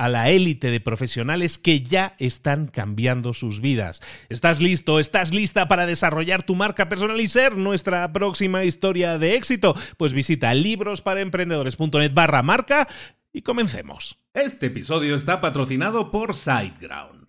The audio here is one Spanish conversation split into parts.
a la élite de profesionales que ya están cambiando sus vidas. ¿Estás listo? ¿Estás lista para desarrollar tu marca personal y ser nuestra próxima historia de éxito? Pues visita librosparaemprendedores.net barra marca y comencemos. Este episodio está patrocinado por SiteGround.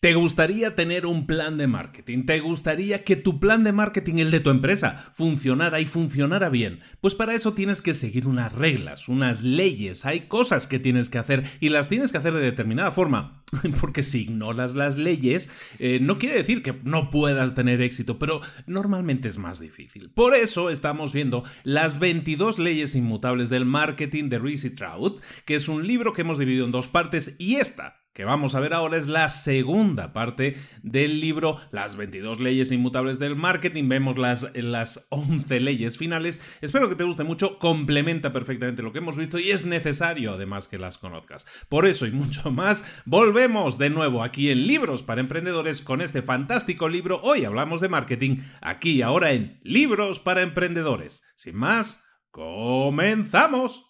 ¿Te gustaría tener un plan de marketing? ¿Te gustaría que tu plan de marketing, el de tu empresa, funcionara y funcionara bien? Pues para eso tienes que seguir unas reglas, unas leyes, hay cosas que tienes que hacer y las tienes que hacer de determinada forma. Porque si ignoras las leyes, eh, no quiere decir que no puedas tener éxito, pero normalmente es más difícil. Por eso estamos viendo las 22 leyes inmutables del marketing de Reese Trout, que es un libro que hemos dividido en dos partes y esta que vamos a ver ahora es la segunda parte del libro Las 22 leyes inmutables del marketing. Vemos las, las 11 leyes finales. Espero que te guste mucho, complementa perfectamente lo que hemos visto y es necesario además que las conozcas. Por eso y mucho más, volvemos de nuevo aquí en Libros para Emprendedores con este fantástico libro. Hoy hablamos de marketing, aquí ahora en Libros para Emprendedores. Sin más, comenzamos.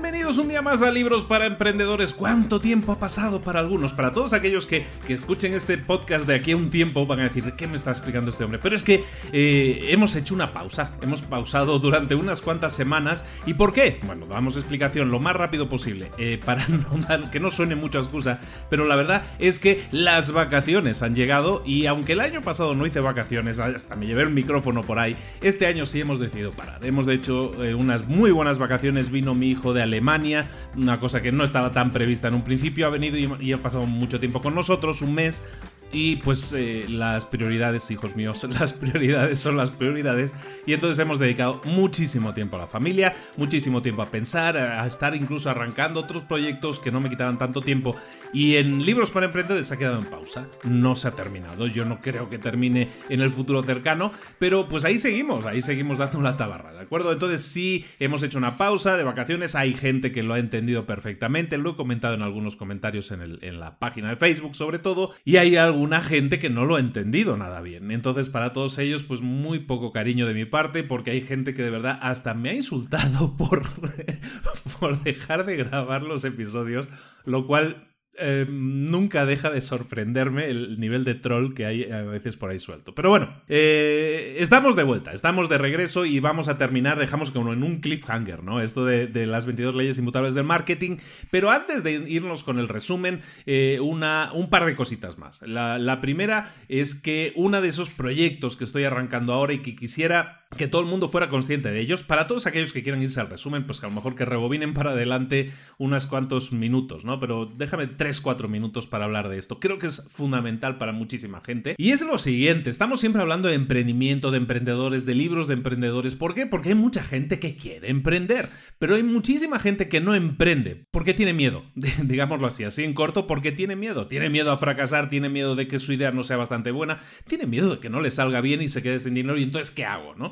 bienvenidos un día más a Libros para Emprendedores. ¿Cuánto tiempo ha pasado para algunos? Para todos aquellos que, escuchen este podcast de aquí a un tiempo van a decir, ¿qué me está explicando este hombre? Pero es que eh, hemos hecho una pausa, hemos pausado durante unas cuantas semanas. ¿Y por qué? Bueno, damos explicación lo más rápido posible, eh, para que no suene mucha excusa, pero la verdad es que las vacaciones han llegado y aunque el año pasado no hice vacaciones, hasta me llevé el micrófono por ahí, este año sí hemos decidido parar. Hemos hecho eh, unas muy buenas vacaciones vino mi hijo de Alemania, una cosa que no estaba tan prevista en un principio, ha venido y, ha pasado mucho tiempo con nosotros, un mes, Y pues eh, las prioridades, hijos míos, las prioridades son las prioridades. Y entonces hemos dedicado muchísimo tiempo a la familia, muchísimo tiempo a pensar, a estar incluso arrancando otros proyectos que no me quitaban tanto tiempo. Y en Libros para Emprendedores se ha quedado en pausa. No se ha terminado. Yo no creo que termine en el futuro cercano. Pero pues ahí seguimos, ahí seguimos dando la tabarra, ¿de acuerdo? Entonces sí, hemos hecho una pausa de vacaciones. Hay gente que lo ha entendido perfectamente. Lo he comentado en algunos comentarios en, en la página de Facebook sobre todo. Y hay algo una gente que no lo ha entendido nada bien. Entonces, para todos ellos, pues muy poco cariño de mi parte, porque hay gente que de verdad hasta me ha insultado por, por dejar de grabar los episodios, lo cual eh, nunca deja de sorprenderme el nivel de troll que hay a veces por ahí suelto. Pero bueno, eh, estamos de vuelta, estamos de regreso y vamos a terminar, dejamos como en un cliffhanger, ¿no? Esto de, las 22 leyes inmutables del marketing. Pero antes de irnos con el resumen, eh, una, un par de cositas más. La, la primera es que uno de esos proyectos que estoy arrancando ahora y que quisiera que todo el mundo fuera consciente de ellos. Para todos aquellos que quieran irse al resumen, pues que a lo mejor que rebobinen para adelante unos cuantos minutos, ¿no? Pero déjame 3-4 minutos para hablar de esto. Creo que es fundamental para muchísima gente. Y es lo siguiente, estamos siempre hablando de emprendimiento, de emprendedores, de libros de emprendedores. ¿Por qué? Porque hay mucha gente que quiere emprender, pero hay muchísima gente que no emprende porque tiene miedo, digámoslo así, así en corto, porque tiene miedo. Tiene miedo a fracasar, tiene miedo de que su idea no sea bastante buena, tiene miedo de que no le salga bien y se quede sin dinero y entonces ¿qué hago, no?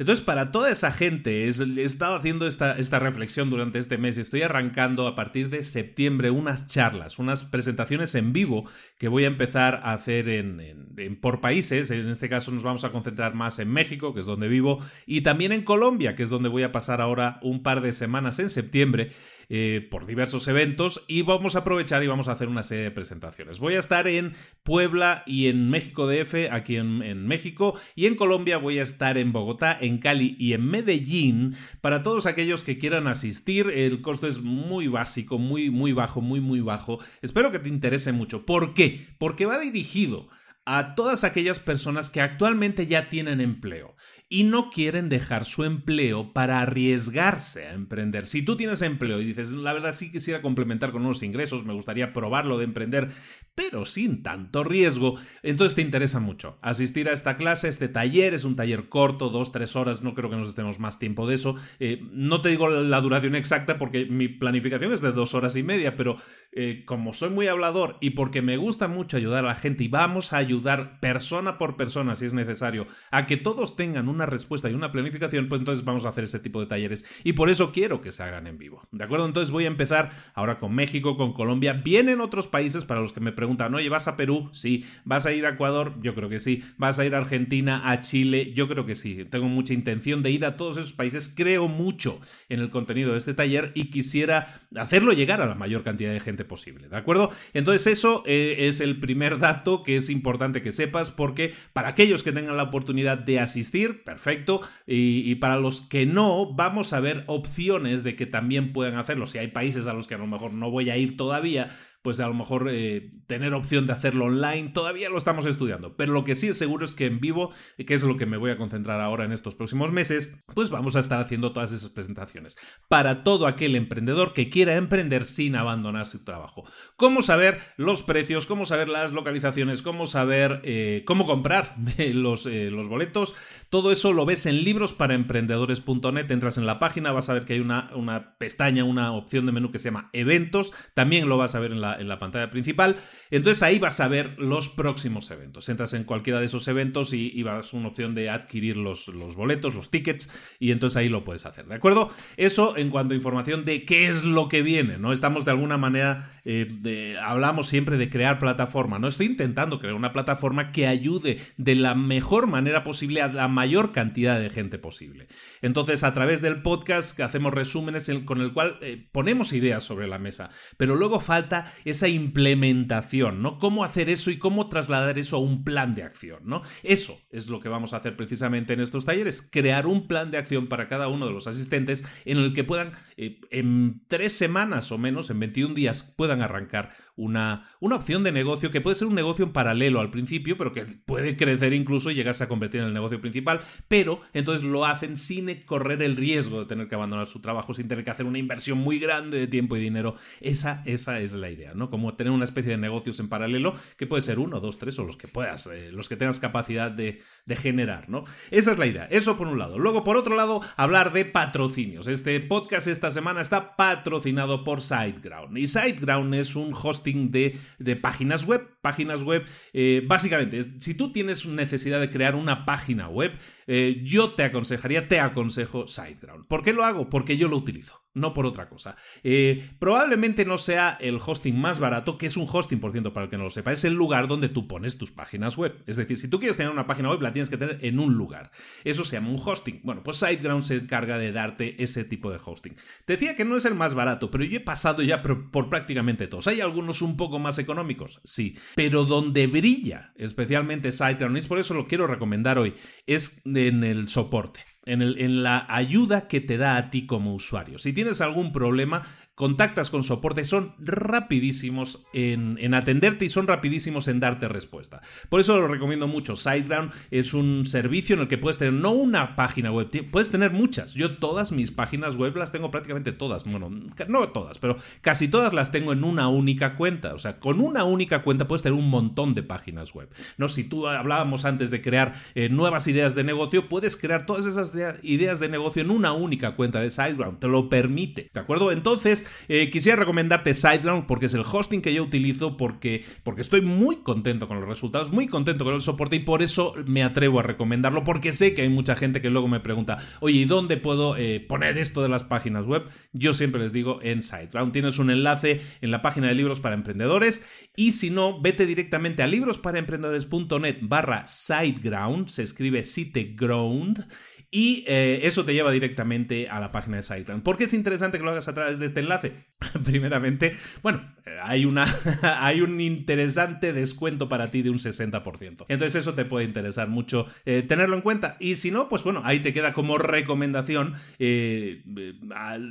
Entonces, para toda esa gente, he estado haciendo esta, reflexión durante este mes estoy arrancando a partir de septiembre unas charlas, unas presentaciones en vivo que voy a empezar a hacer en, por países. En este caso nos vamos a concentrar más en México, que es donde vivo, y también en Colombia, que es donde voy a pasar ahora un par de semanas en septiembre. Eh, por diversos eventos y vamos a aprovechar y vamos a hacer una serie de presentaciones. Voy a estar en Puebla y en México DF, aquí en, en México, y en Colombia voy a estar en Bogotá, en Cali y en Medellín. Para todos aquellos que quieran asistir, el costo es muy básico, muy, muy bajo, muy, muy bajo. Espero que te interese mucho. ¿Por qué? Porque va dirigido a todas aquellas personas que actualmente ya tienen empleo y no quieren dejar su empleo para arriesgarse a emprender. Si tú tienes empleo y dices, la verdad sí quisiera complementar con unos ingresos, me gustaría probarlo de emprender, pero sin tanto riesgo, entonces te interesa mucho asistir a esta clase, este taller, es un taller corto, dos, tres horas, no creo que nos estemos más tiempo de eso. Eh, no te digo la duración exacta porque mi planificación es de dos horas y media, pero eh, como soy muy hablador y porque me gusta mucho ayudar a la gente y vamos a ayudar persona por persona, si es necesario, a que todos tengan un una respuesta y una planificación, pues entonces vamos a hacer ese tipo de talleres. Y por eso quiero que se hagan en vivo. ¿De acuerdo? Entonces voy a empezar ahora con México, con Colombia. Vienen otros países para los que me preguntan, oye, ¿vas a Perú? Sí. ¿Vas a ir a Ecuador? Yo creo que sí. ¿Vas a ir a Argentina, a Chile? Yo creo que sí. Tengo mucha intención de ir a todos esos países. Creo mucho en el contenido de este taller y quisiera hacerlo llegar a la mayor cantidad de gente posible. ¿De acuerdo? Entonces eso eh, es el primer dato que es importante que sepas porque para aquellos que tengan la oportunidad de asistir, perfecto. Y, para los que no, vamos a ver opciones de que también puedan hacerlo. Si hay países a los que a lo mejor no voy a ir todavía, pues a lo mejor eh, tener opción de hacerlo online, todavía lo estamos estudiando, pero lo que sí es seguro es que en vivo, que es lo que me voy a concentrar ahora en estos próximos meses, pues vamos a estar haciendo todas esas presentaciones para todo aquel emprendedor que quiera emprender sin abandonar su trabajo. ¿Cómo saber los precios? ¿Cómo saber las localizaciones? ¿Cómo saber eh, cómo comprar los, eh, los boletos? Todo eso lo ves en librosparaemprendedores.net, entras en la página, vas a ver que hay una, una pestaña, una opción de menú que se llama eventos, también lo vas a ver en la en la pantalla principal. Entonces ahí vas a ver los próximos eventos. Entras en cualquiera de esos eventos y, vas a una opción de adquirir los, los boletos, los tickets, y entonces ahí lo puedes hacer, ¿de acuerdo? Eso en cuanto a información de qué es lo que viene, ¿no? Estamos de alguna manera, eh, hablamos siempre de crear plataforma, ¿no? Estoy intentando crear una plataforma que ayude de la mejor manera posible a la mayor cantidad de gente posible. Entonces, a través del podcast hacemos resúmenes con el cual eh, ponemos ideas sobre la mesa, pero luego falta esa implementación, ¿no? Cómo hacer eso y cómo trasladar eso a un plan de acción, ¿no? Eso es lo que vamos a hacer precisamente en estos talleres, crear un plan de acción para cada uno de los asistentes en el que puedan, eh, en tres semanas o menos, en 21 días, puedan arrancar una, una opción de negocio que puede ser un negocio en paralelo al principio, pero que puede crecer incluso y llegarse a convertir en el negocio principal, pero entonces lo hacen sin correr el riesgo de tener que abandonar su trabajo, sin tener que hacer una inversión muy grande de tiempo y dinero. Esa, esa es la idea. ¿no? Como tener una especie de negocios en paralelo que puede ser uno, dos, tres o los que puedas, eh, los que tengas capacidad de, de generar, ¿no? Esa es la idea, eso por un lado. Luego, por otro lado, hablar de patrocinios. Este podcast esta semana está patrocinado por SiteGround. Y SiteGround es un hosting de, páginas web. Páginas web, eh, básicamente, si tú tienes necesidad de crear una página web, eh, yo te aconsejaría, te aconsejo SiteGround. ¿Por qué lo hago? Porque yo lo utilizo no por otra cosa. Eh, probablemente no sea el hosting más barato, que es un hosting, por cierto, para el que no lo sepa, es el lugar donde tú pones tus páginas web. Es decir, si tú quieres tener una página web, la tienes que tener en un lugar. Eso se llama un hosting. Bueno, pues SiteGround se encarga de darte ese tipo de hosting. Te decía que no es el más barato, pero yo he pasado ya por, prácticamente todos. Hay algunos un poco más económicos, sí, pero donde brilla especialmente SiteGround, y por eso lo quiero recomendar hoy, es en el soporte en, la ayuda que te da a ti como usuario. Si tienes algún problema, contactas con soporte, son rapidísimos en, atenderte y son rapidísimos en darte respuesta. Por eso lo recomiendo mucho. SiteGround es un servicio en el que puedes tener no una página web, puedes tener muchas. Yo todas mis páginas web las tengo prácticamente todas. Bueno, no todas, pero casi todas las tengo en una única cuenta. O sea, con una única cuenta puedes tener un montón de páginas web. No, si tú hablábamos antes de crear eh, nuevas ideas de negocio, puedes crear todas esas ideas de negocio en una única cuenta de SiteGround. Te lo permite. ¿De acuerdo? Entonces, eh, quisiera recomendarte SiteGround porque es el hosting que yo utilizo, porque, porque estoy muy contento con los resultados, muy contento con el soporte y por eso me atrevo a recomendarlo, porque sé que hay mucha gente que luego me pregunta, oye, ¿y dónde puedo eh, poner esto de las páginas web? Yo siempre les digo en SiteGround. Tienes un enlace en la página de libros para emprendedores y si no, vete directamente a librosparaemprendedores.net barra SiteGround, se escribe SiteGround y eh, eso te lleva directamente a la página de SiteGround. ¿Por qué es interesante que lo hagas a través de este enlace? Primeramente, bueno, hay, una, hay un interesante descuento para ti de un 60%. Entonces eso te puede interesar mucho eh, tenerlo en cuenta. Y si no, pues bueno, ahí te queda como recomendación, eh,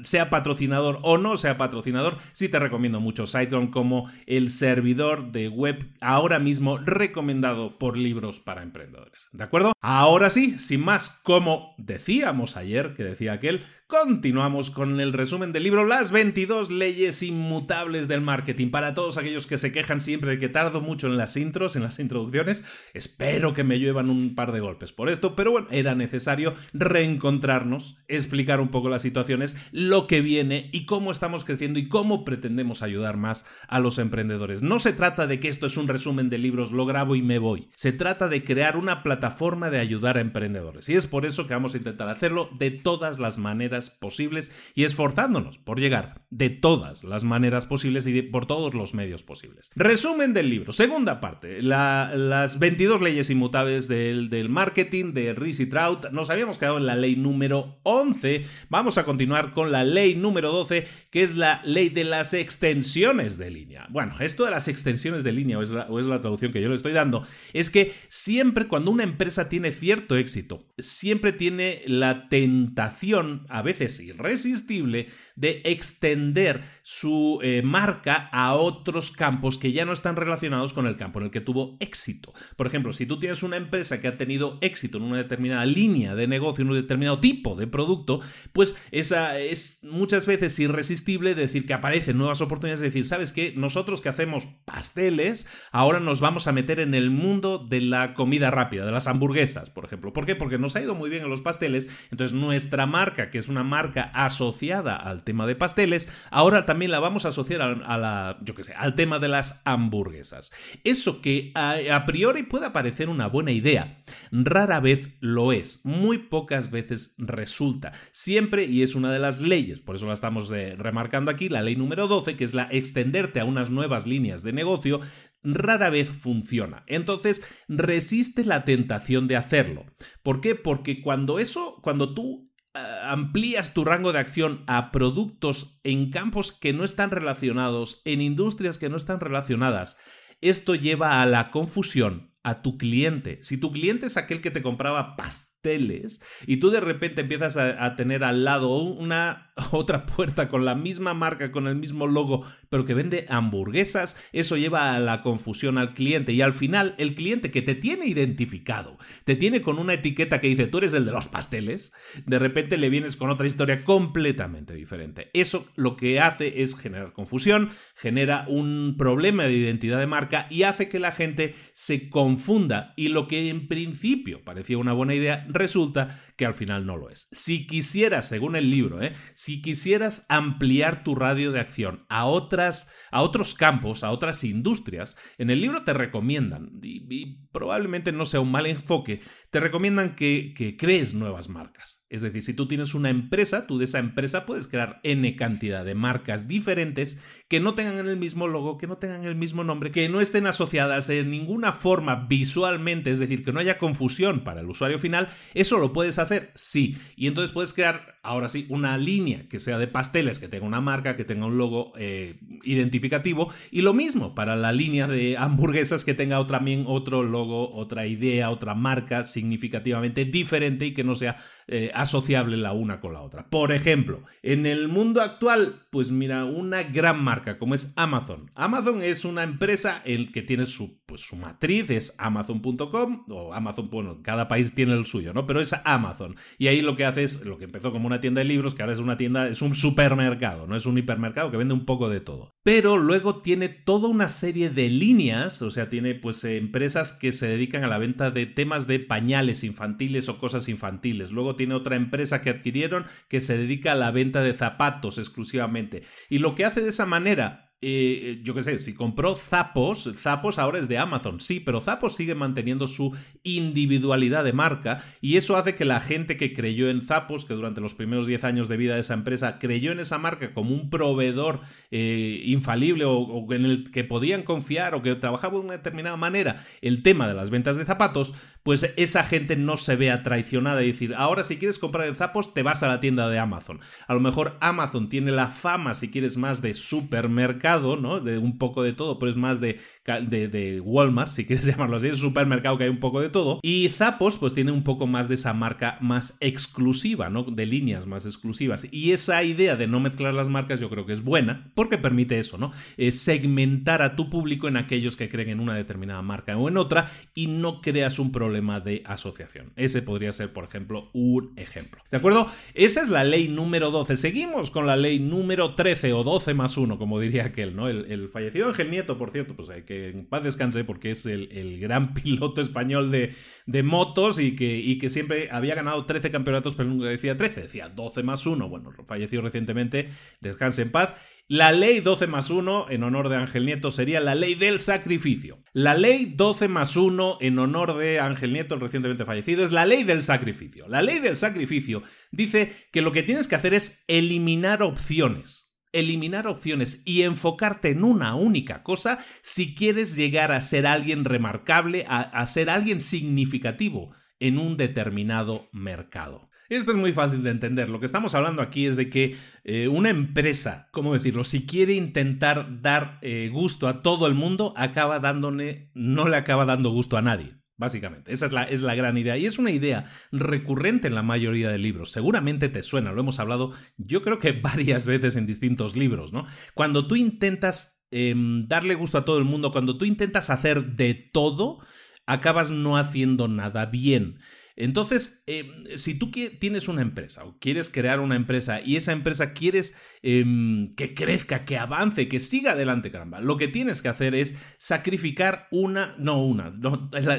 sea patrocinador o no sea patrocinador, sí te recomiendo mucho SiteGround como el servidor de web ahora mismo recomendado por libros para emprendedores. ¿De acuerdo? Ahora sí, sin más, como decíamos ayer, que decía aquel, Continuamos con el resumen del libro Las 22 leyes inmutables del marketing. Para todos aquellos que se quejan siempre de que tardo mucho en las intros, en las introducciones, espero que me llevan un par de golpes por esto, pero bueno, era necesario reencontrarnos, explicar un poco las situaciones, lo que viene y cómo estamos creciendo y cómo pretendemos ayudar más a los emprendedores. No se trata de que esto es un resumen de libros, lo grabo y me voy. Se trata de crear una plataforma de ayudar a emprendedores y es por eso que vamos a intentar hacerlo de todas las maneras posibles y esforzándonos por llegar de todas las maneras posibles y por todos los medios posibles. Resumen del libro. Segunda parte. las 22 leyes inmutables del, del marketing de Riz y Trout. Nos habíamos quedado en la ley número 11. Vamos a continuar con la ley número 12, que es la ley de las extensiones de línea. Bueno, esto de las extensiones de línea, o es la, o es la traducción que yo le estoy dando, es que siempre cuando una empresa tiene cierto éxito, siempre tiene la tentación, a veces irresistible, de extender su eh, marca a otros campos que ya no están relacionados con el campo en el que tuvo éxito. Por ejemplo, si tú tienes una empresa que ha tenido éxito en una determinada línea de negocio, en un determinado tipo de producto, pues esa es muchas veces irresistible decir que aparecen nuevas oportunidades, de decir, ¿sabes qué? Nosotros que hacemos pasteles, ahora nos vamos a meter en el mundo de la comida rápida, de las hamburguesas, por ejemplo. ¿Por qué? Porque nos ha ido muy bien en los pasteles, entonces nuestra marca, que es una marca asociada al tema de pasteles, ahora también la vamos a asociar al tema de las hamburguesas. Eso que a, priori puede parecer una buena idea, rara vez lo es, muy pocas veces resulta. Siempre, y es una de las leyes, por eso la estamos eh, remarcando aquí, la ley número 12, que es la extenderte a unas nuevas líneas de negocio, rara vez funciona. Entonces, resiste la tentación de hacerlo. ¿Por qué? Porque cuando eso, cuando tú amplías tu rango de acción a productos en campos que no están relacionados, en industrias que no están relacionadas, esto lleva a la confusión a tu cliente. Si tu cliente es aquel que te compraba pasteles y tú de repente empiezas a, tener al lado una, otra puerta con la misma marca, con el mismo logo, pero que vende hamburguesas, eso lleva a la confusión al cliente y al final el cliente que te tiene identificado, te tiene con una etiqueta que dice tú eres el de los pasteles, de repente le vienes con otra historia completamente diferente. Eso lo que hace es generar confusión, genera un problema de identidad de marca y hace que la gente se confunda y lo que en principio parecía una buena idea resulta que al final no lo es. Si quisieras, según el libro, ¿eh? Quisieras ampliar tu radio de acción a, otras, a otros campos, a otras industrias, en el libro te recomiendan, y, probablemente no sea un mal enfoque, te recomiendan que, crees nuevas marcas. Es decir, si tú tienes una empresa, tú de esa empresa puedes crear N cantidad de marcas diferentes que no tengan el mismo logo, que no tengan el mismo nombre, que no estén asociadas de ninguna forma visualmente, es decir, que no haya confusión para el usuario final. Eso lo puedes hacer, sí. Y entonces puedes crear, ahora sí, una línea que sea de pasteles, que tenga una marca, que tenga un logo eh, identificativo. Y lo mismo para la línea de hamburguesas, que tenga también otro logo, otra idea, otra marca significativamente diferente y que no sea eh, asociable la una con la otra. Por ejemplo, en el mundo actual, pues mira, una gran marca como es Amazon. Amazon es una empresa el que tiene su, pues, su matriz, es amazon.com o Amazon, bueno, cada país tiene el suyo, ¿no? Pero es Amazon. Y ahí lo que hace es lo que empezó como una tienda de libros, que ahora es una tienda, es un supermercado, no es un hipermercado que vende un poco de todo. Pero luego tiene toda una serie de líneas, o sea, tiene pues empresas que se dedican a la venta de temas de pañales infantiles o cosas infantiles. Luego tiene otra empresa que adquirieron que se dedica a la venta de zapatos exclusivamente. Y lo que hace de esa manera eh, yo qué sé, si compró Zapos, Zapos ahora es de Amazon, sí, pero Zapos sigue manteniendo su individualidad de marca y eso hace que la gente que creyó en Zapos, que durante los primeros 10 años de vida de esa empresa creyó en esa marca como un proveedor eh, infalible o, en el que podían confiar o que trabajaba de una determinada manera el tema de las ventas de zapatos, pues esa gente no se vea traicionada y decir, ahora si quieres comprar en Zapos te vas a la tienda de Amazon. A lo mejor Amazon tiene la fama, si quieres más, de supermercado, ¿no? De un poco de todo, pero es más de, de, Walmart, si quieres llamarlo así, es un supermercado que hay un poco de todo. Y Zappos, pues tiene un poco más de esa marca más exclusiva, ¿no? De líneas más exclusivas. Y esa idea de no mezclar las marcas yo creo que es buena, porque permite eso, ¿no? segmentar a tu público en aquellos que creen en una determinada marca o en otra y no creas un problema de asociación. Ese podría ser, por ejemplo, un ejemplo. ¿De acuerdo? Esa es la ley número 12. Seguimos con la ley número 13 o 12 más 1, como diría ¿no? El, fallecido Ángel Nieto, por cierto, pues hay que en paz descanse porque es el, gran piloto español de, motos y que, y que, siempre había ganado 13 campeonatos, pero nunca decía 13, decía 12 más 1. Bueno, falleció recientemente, descanse en paz. La ley 12 más 1 en honor de Ángel Nieto sería la ley del sacrificio. La ley 12 más 1 en honor de Ángel Nieto, el recientemente fallecido, es la ley del sacrificio. La ley del sacrificio dice que lo que tienes que hacer es eliminar opciones eliminar opciones y enfocarte en una única cosa si quieres llegar a ser alguien remarcable, a, ser alguien significativo en un determinado mercado. Esto es muy fácil de entender. Lo que estamos hablando aquí es de que eh, una empresa, ¿cómo decirlo? Si quiere intentar dar eh, gusto a todo el mundo, acaba dándole, no le acaba dando gusto a nadie. Básicamente, esa es la, es la, gran idea. Y es una idea recurrente en la mayoría de libros. Seguramente te suena, lo hemos hablado yo creo que varias veces en distintos libros, ¿no? Cuando tú intentas em, darle gusto a todo el mundo, cuando tú intentas hacer de todo, acabas no haciendo nada bien. Entonces, em, si tú tienes una empresa o quieres crear una empresa y esa empresa quieres em, que crezca, que avance, que siga adelante, caramba, lo que tienes que hacer es sacrificar una, no una,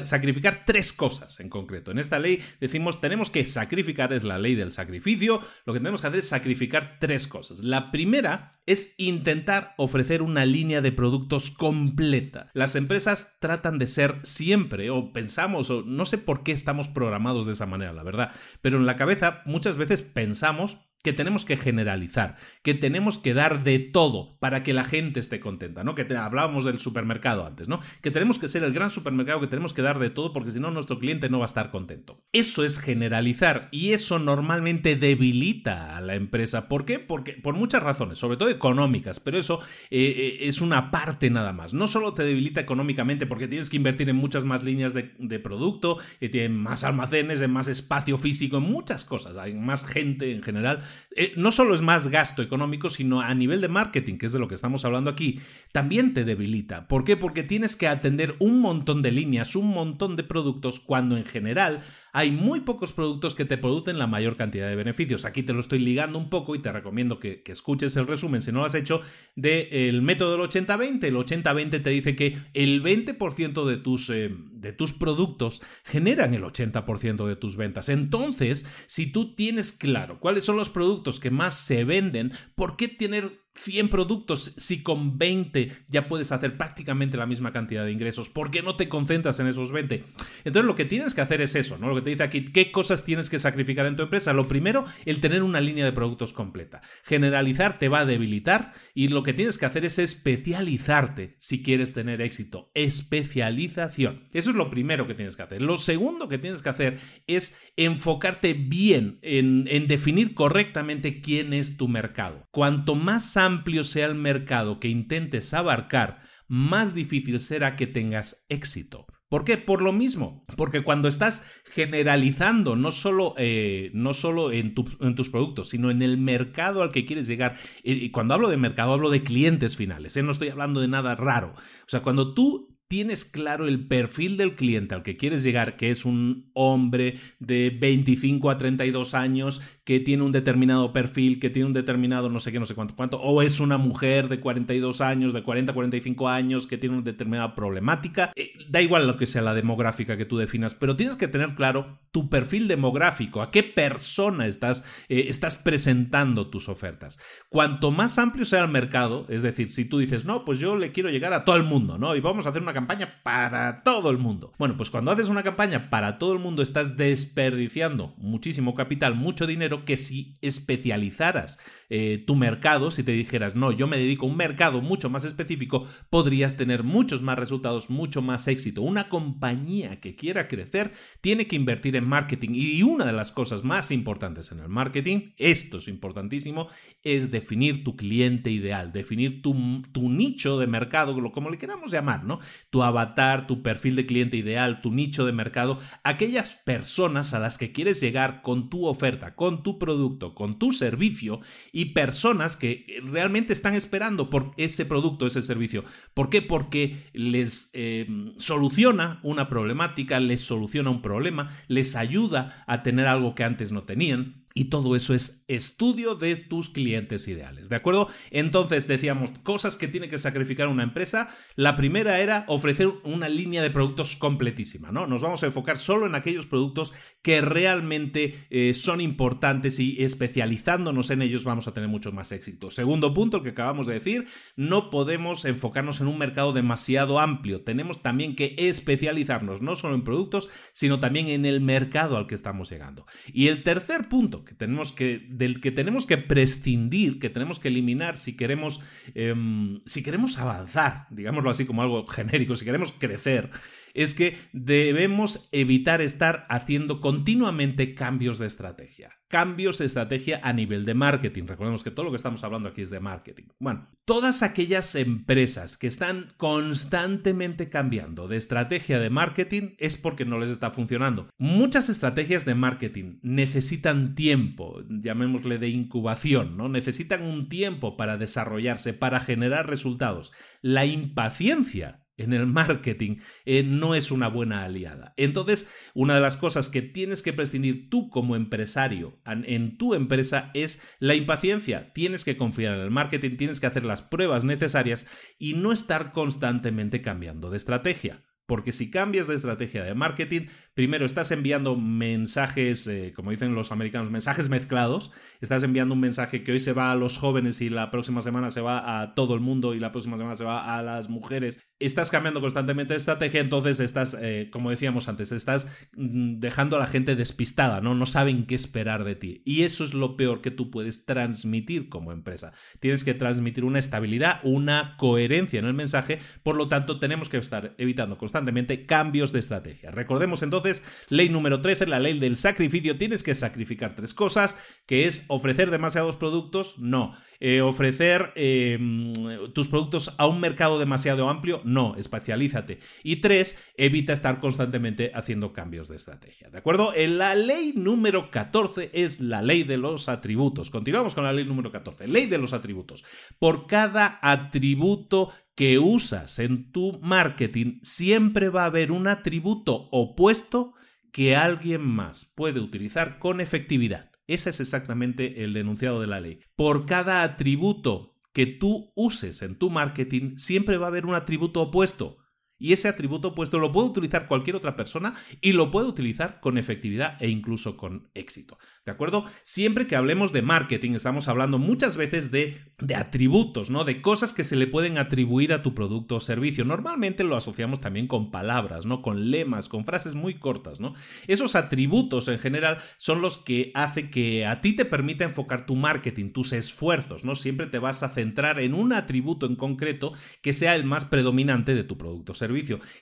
sacrificar tres cosas en concreto. En esta ley decimos tenemos que sacrificar, es la ley del sacrificio, lo que tenemos que hacer es sacrificar tres cosas. La primera es intentar ofrecer una línea de productos completa. Las empresas tratan de ser siempre, o pensamos, o no sé por qué estamos programados, de esa manera, la verdad. Pero en la cabeza muchas veces pensamos que tenemos que generalizar, que tenemos que dar de todo para que la gente esté contenta, ¿no? Que hablábamos del supermercado antes, ¿no? Que tenemos que ser el gran supermercado, que tenemos que dar de todo porque si no nuestro cliente no va a estar contento. Eso es generalizar y eso normalmente debilita a la empresa. ¿Por qué? Porque por muchas razones, sobre todo económicas, pero eso eh, eh, es una parte nada más. No solo te debilita económicamente porque tienes que invertir en muchas más líneas de, producto, en más almacenes, en más espacio físico, en muchas cosas, hay más gente en general eh, no solo es más gasto económico, sino a nivel de marketing, que es de lo que estamos hablando aquí, también te debilita. ¿Por qué? Porque tienes que atender un montón de líneas, un montón de productos, cuando en general hay muy pocos productos que te producen la mayor cantidad de beneficios. Aquí te lo estoy ligando un poco y te recomiendo que, escuches el resumen, si no lo has hecho, del método del 80-20. El 80-20 te dice que el 20% de tus, eh, de tus productos generan el 80% de tus ventas. Entonces, si tú tienes claro cuáles son los productos que más se venden, ¿por qué tener 100 productos si con 20 ya puedes hacer prácticamente la misma cantidad de ingresos? ¿Por qué no te concentras en esos 20? Entonces lo que tienes que hacer es eso, ¿no? Lo que te dice aquí, ¿qué cosas tienes que sacrificar en tu empresa? Lo primero, el tener una línea de productos completa. Generalizar te va a debilitar y lo que tienes que hacer es especializarte si quieres tener éxito. Especialización. Eso es lo primero que tienes que hacer. Lo segundo que tienes que hacer es enfocarte bien en, definir correctamente quién es tu mercado. Cuanto más amplio sea el mercado que intentes abarcar, más difícil será que tengas éxito. ¿Por qué? Por lo mismo, porque cuando estás generalizando no solo, eh, no solo en, tus productos, sino en el mercado al que quieres llegar, y cuando hablo de mercado hablo de clientes finales, ¿eh? no estoy hablando de nada raro. O sea, cuando tú tienes claro el perfil del cliente al que quieres llegar, que es un hombre de 25 a 32 años que tiene un determinado perfil, que tiene un determinado no sé qué, no sé cuánto, cuánto, o es una mujer de 42 años, de 40 a 45 años que tiene una determinada problemática. Eh, da igual lo que sea la demográfica que tú definas, pero tienes que tener claro tu perfil demográfico, a qué persona estás, eh, estás presentando tus ofertas. Cuanto más amplio sea el mercado, es decir, si tú dices, no, pues yo le quiero llegar a todo el mundo, ¿no? Y vamos a hacer una campaña para todo el mundo. Bueno, pues cuando haces una campaña para todo el mundo, estás desperdiciando muchísimo capital, mucho dinero que si especializaras eh, tu mercado, si te dijeras, no, yo me dedico a un mercado mucho más específico, podrías tener muchos más resultados, mucho más éxito. Una compañía que quiera crecer tiene que invertir en marketing y una de las cosas más importantes en el marketing, esto es importantísimo, es definir tu cliente ideal, definir tu, tu nicho de mercado, como le queramos llamar, ¿no? Tu avatar, tu perfil de cliente ideal, tu nicho de mercado, aquellas personas a las que quieres llegar con tu oferta, con tu producto, con tu servicio y personas que realmente están esperando por ese producto, ese servicio. ¿Por qué? Porque les eh, soluciona una problemática, les soluciona un problema, les ayuda a tener algo que antes no tenían. Y todo eso es estudio de tus clientes ideales, ¿de acuerdo? Entonces decíamos cosas que tiene que sacrificar una empresa. La primera era ofrecer una línea de productos completísima, ¿no? Nos vamos a enfocar solo en aquellos productos que realmente eh, son importantes y especializándonos en ellos vamos a tener mucho más éxito. Segundo punto, el que acabamos de decir, no podemos enfocarnos en un mercado demasiado amplio. Tenemos también que especializarnos no solo en productos, sino también en el mercado al que estamos llegando. Y el tercer punto, que tenemos que, del que tenemos que prescindir, que tenemos que eliminar si queremos, em, si queremos avanzar, digámoslo así como algo genérico, si queremos crecer, es que debemos evitar estar haciendo continuamente cambios de estrategia. Cambios de estrategia a nivel de marketing. Recordemos que todo lo que estamos hablando aquí es de marketing. Bueno, todas aquellas empresas que están constantemente cambiando de estrategia de marketing es porque no les está funcionando. Muchas estrategias de marketing necesitan tiempo, llamémosle de incubación, ¿no? Necesitan un tiempo para desarrollarse, para generar resultados. La impaciencia en el marketing eh, no es una buena aliada. Entonces, una de las cosas que tienes que prescindir tú como empresario en tu empresa es la impaciencia. Tienes que confiar en el marketing, tienes que hacer las pruebas necesarias y no estar constantemente cambiando de estrategia. Porque si cambias de estrategia de marketing, primero estás enviando mensajes, eh, como dicen los americanos, mensajes mezclados. Estás enviando un mensaje que hoy se va a los jóvenes y la próxima semana se va a todo el mundo y la próxima semana se va a las mujeres. Estás cambiando constantemente de estrategia, entonces estás, eh, como decíamos antes, estás mm, dejando a la gente despistada, ¿no? No saben qué esperar de ti. Y eso es lo peor que tú puedes transmitir como empresa. Tienes que transmitir una estabilidad, una coherencia en el mensaje, por lo tanto tenemos que estar evitando constantemente cambios de estrategia. Recordemos entonces Ley número 13, la ley del sacrificio, tienes que sacrificar tres cosas, que es ofrecer demasiados productos, no. Eh, ofrecer em, tus productos a un mercado demasiado amplio, no, especialízate. Y tres, evita estar constantemente haciendo cambios de estrategia. ¿De acuerdo? La ley número 14 es la ley de los atributos. Continuamos con la ley número 14. Ley de los atributos. Por cada atributo que usas en tu marketing, siempre va a haber un atributo opuesto que alguien más puede utilizar con efectividad. Ese es exactamente el denunciado de la ley. Por cada atributo que tú uses en tu marketing, siempre va a haber un atributo opuesto. Y ese atributo opuesto lo puede utilizar cualquier otra persona y lo puede utilizar con efectividad e incluso con éxito. ¿De acuerdo? Siempre que hablemos de marketing, estamos hablando muchas veces de, de, atributos, ¿no? De cosas que se le pueden atribuir a tu producto o servicio. Normalmente lo asociamos también con palabras, ¿no? Con lemas, con frases muy cortas, ¿no? Esos atributos en general son los que hace que a ti te permita enfocar tu marketing, tus esfuerzos, ¿no? Siempre te vas a centrar en un atributo en concreto que sea el más predominante de tu producto o servicio.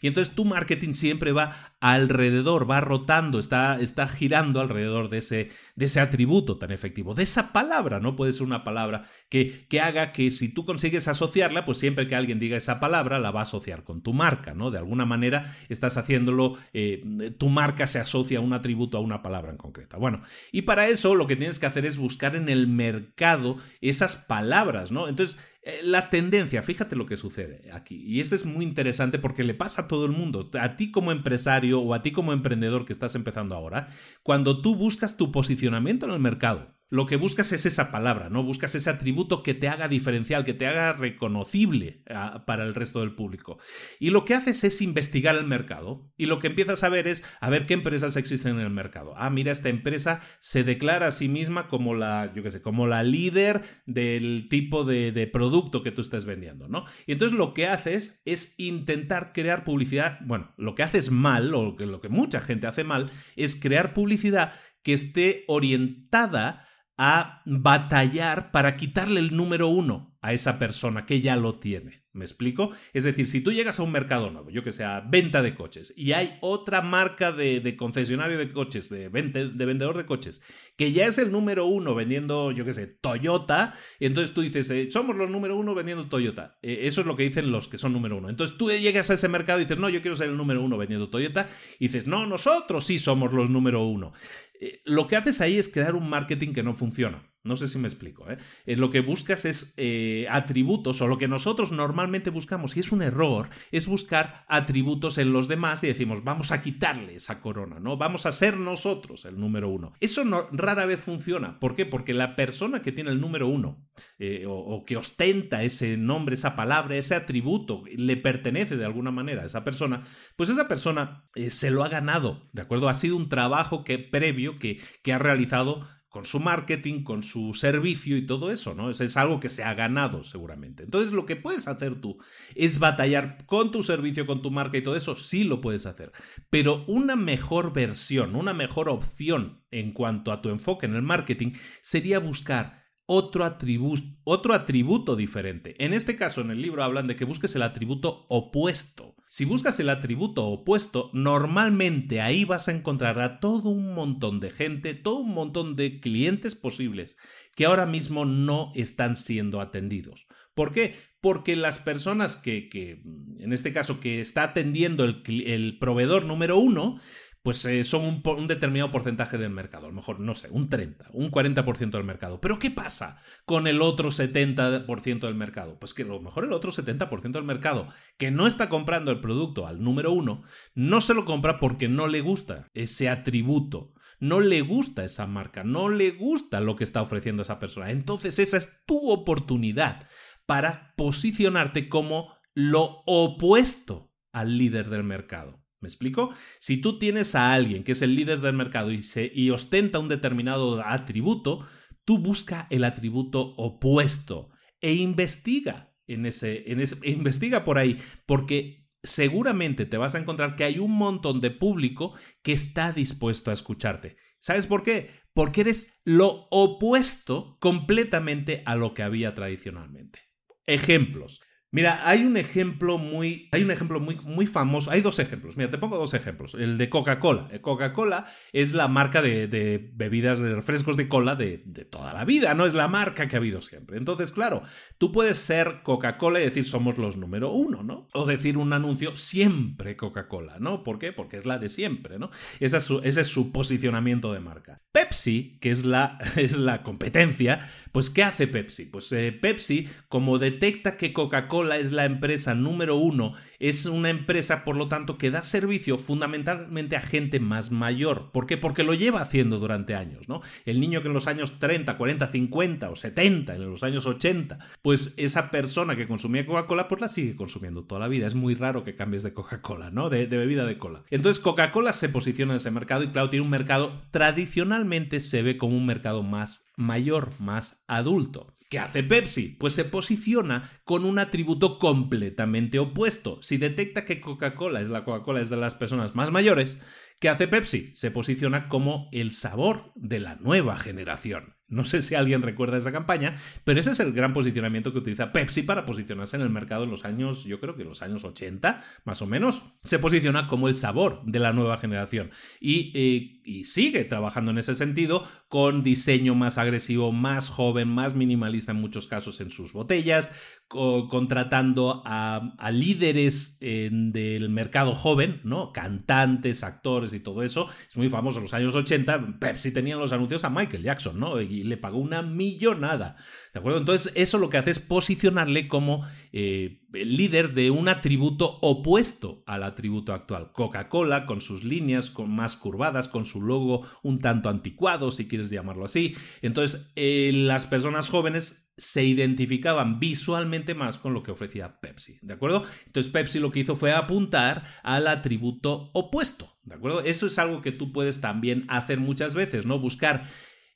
Y entonces tu marketing siempre va alrededor, va rotando, está, está girando alrededor de ese de ese atributo tan efectivo, de esa palabra, ¿no? Puede ser una palabra que, que haga que si tú consigues asociarla, pues siempre que alguien diga esa palabra, la va a asociar con tu marca, ¿no? De alguna manera estás haciéndolo, eh, tu marca se asocia a un atributo, a una palabra en concreta. Bueno, y para eso lo que tienes que hacer es buscar en el mercado esas palabras, ¿no? Entonces, la tendencia, fíjate lo que sucede aquí. Y esto es muy interesante porque le pasa a todo el mundo. A ti como empresario o a ti como emprendedor que estás empezando ahora, cuando tú buscas tu posicionamiento en el mercado, lo que buscas es esa palabra, ¿no? Buscas ese atributo que te haga diferencial, que te haga reconocible ah, para el resto del público. Y lo que haces es investigar el mercado y lo que empiezas a ver es a ver qué empresas existen en el mercado. Ah, mira, esta empresa se declara a sí misma como la, yo qué sé, como la líder del tipo de, producto que tú estés vendiendo, ¿no? Y entonces lo que haces es intentar crear publicidad, bueno, lo que haces mal, o lo que mucha gente hace mal, es crear publicidad que esté orientada a batallar para quitarle el número uno a esa persona que ya lo tiene. ¿Me explico? Es decir, si tú llegas a un mercado nuevo, yo que sea venta de coches, y hay otra marca de, concesionario de coches, de, de vendedor de coches, que ya es el número uno vendiendo, yo que sé, Toyota, y entonces tú dices, eh, somos los número uno vendiendo Toyota. Eh, eso es lo que dicen los que son número uno. Entonces tú llegas a ese mercado y dices, no, yo quiero ser el número uno vendiendo Toyota, y dices, no, nosotros sí somos los número uno. Eh, lo que haces ahí es crear un marketing que no funciona. No sé si me explico. ¿eh? lo que buscas es eh, atributos, o lo que nosotros normalmente buscamos, y es un error, es buscar atributos en los demás y decimos, vamos a quitarle esa corona, ¿no? Vamos a ser nosotros el número uno. Eso rara vez funciona. ¿Por qué? Porque la persona que tiene el número uno, eh, o, que ostenta ese nombre, esa palabra, ese atributo, le pertenece de alguna manera a esa persona, pues esa persona se lo ha ganado, ¿de acuerdo? Ha sido un trabajo que, previo que, que ha realizado con su marketing, con su servicio y todo eso, ¿no? Es, es, algo que se ha ganado seguramente. Entonces lo que puedes hacer tú es batallar con tu servicio, con tu marca y todo eso, sí lo puedes hacer. Pero una mejor versión, una mejor opción en cuanto a tu enfoque en el marketing sería buscar otro atributo, otro atributo diferente. En este caso, en el libro hablan de que busques el atributo opuesto. Si buscas el atributo opuesto, normalmente ahí vas a encontrar a todo un montón de gente, todo un montón de clientes posibles que ahora mismo no están siendo atendidos. ¿Por qué? Porque las personas que, que en este caso, que está atendiendo el, el proveedor número uno, pues eh, son un, determinado porcentaje del mercado, a lo mejor, no sé, un 30, un 40% del mercado. Pero ¿qué pasa con el otro 70% del mercado? Pues que a lo mejor el otro 70% del mercado que no está comprando el producto al número uno, no se lo compra porque no le gusta ese atributo, no le gusta esa marca, no le gusta lo que está ofreciendo esa persona. Entonces esa es tu oportunidad para posicionarte como lo opuesto al líder del mercado. ¿Me explico? Si tú tienes a alguien que es el líder del mercado y, ostenta un determinado atributo, tú busca el atributo opuesto e investiga en ese, en ese, e investiga por ahí, porque seguramente te vas a encontrar que hay un montón de público que está dispuesto a escucharte. ¿Sabes por qué? Porque eres lo opuesto completamente a lo que había tradicionalmente. Ejemplos. Mira, hay un ejemplo muy, hay un ejemplo muy, muy famoso. Hay dos ejemplos. Mira, te pongo dos ejemplos. El de Coca-Cola. Coca-Cola es la marca de, bebidas, de refrescos de cola de, toda la vida, no es la marca que ha habido siempre. Entonces, claro, tú puedes ser Coca-Cola y decir somos los número uno, ¿no? O decir un anuncio siempre Coca-Cola, ¿no? ¿Por qué? Porque es la de siempre, ¿no? Ese es su, ese es su posicionamiento de marca. Pepsi, que es la, es la competencia, pues ¿qué hace Pepsi? Pues eh, Pepsi, como detecta que Coca-Cola es la empresa número uno, es una empresa, por lo tanto, que da servicio fundamentalmente a gente más mayor. ¿Por qué? Porque lo lleva haciendo durante años, ¿no? El niño que en los años 30, 40, 50 o 70, en los años 80, pues esa persona que consumía Coca-Cola, pues la sigue consumiendo toda la vida. Es muy raro que cambies de Coca-Cola, ¿no? De, de bebida de cola. Entonces, Coca-Cola se posiciona en ese mercado y, claro, tiene un mercado tradicionalmente se ve como un mercado más mayor, más adulto. ¿Qué hace Pepsi? Pues se posiciona con un atributo completamente opuesto. Si detecta que Coca-Cola es la Coca-Cola es de las personas más mayores, ¿qué hace Pepsi? Se posiciona como el sabor de la nueva generación. No sé si alguien recuerda esa campaña, pero ese es el gran posicionamiento que utiliza Pepsi para posicionarse en el mercado en los años, yo creo que los años 80, más o menos. Se posiciona como el sabor de la nueva generación y, eh, y sigue trabajando en ese sentido con diseño más agresivo, más joven, más minimalista en muchos casos en sus botellas, contratando a, líderes del mercado joven, ¿no? Cantantes, actores y todo eso. Es muy famoso en los años 80. Pepsi tenía los anuncios a Michael Jackson, ¿no? Le pagó una millonada. ¿De acuerdo? Entonces, eso lo que hace es posicionarle como eh, líder de un atributo opuesto al atributo actual. Coca-Cola, con sus líneas con más curvadas, con su logo un tanto anticuado, si quieres llamarlo así. Entonces, eh, las personas jóvenes se identificaban visualmente más con lo que ofrecía Pepsi, ¿de acuerdo? Entonces Pepsi lo que hizo fue apuntar al atributo opuesto, ¿de acuerdo? Eso es algo que tú puedes también hacer muchas veces, ¿no? Buscar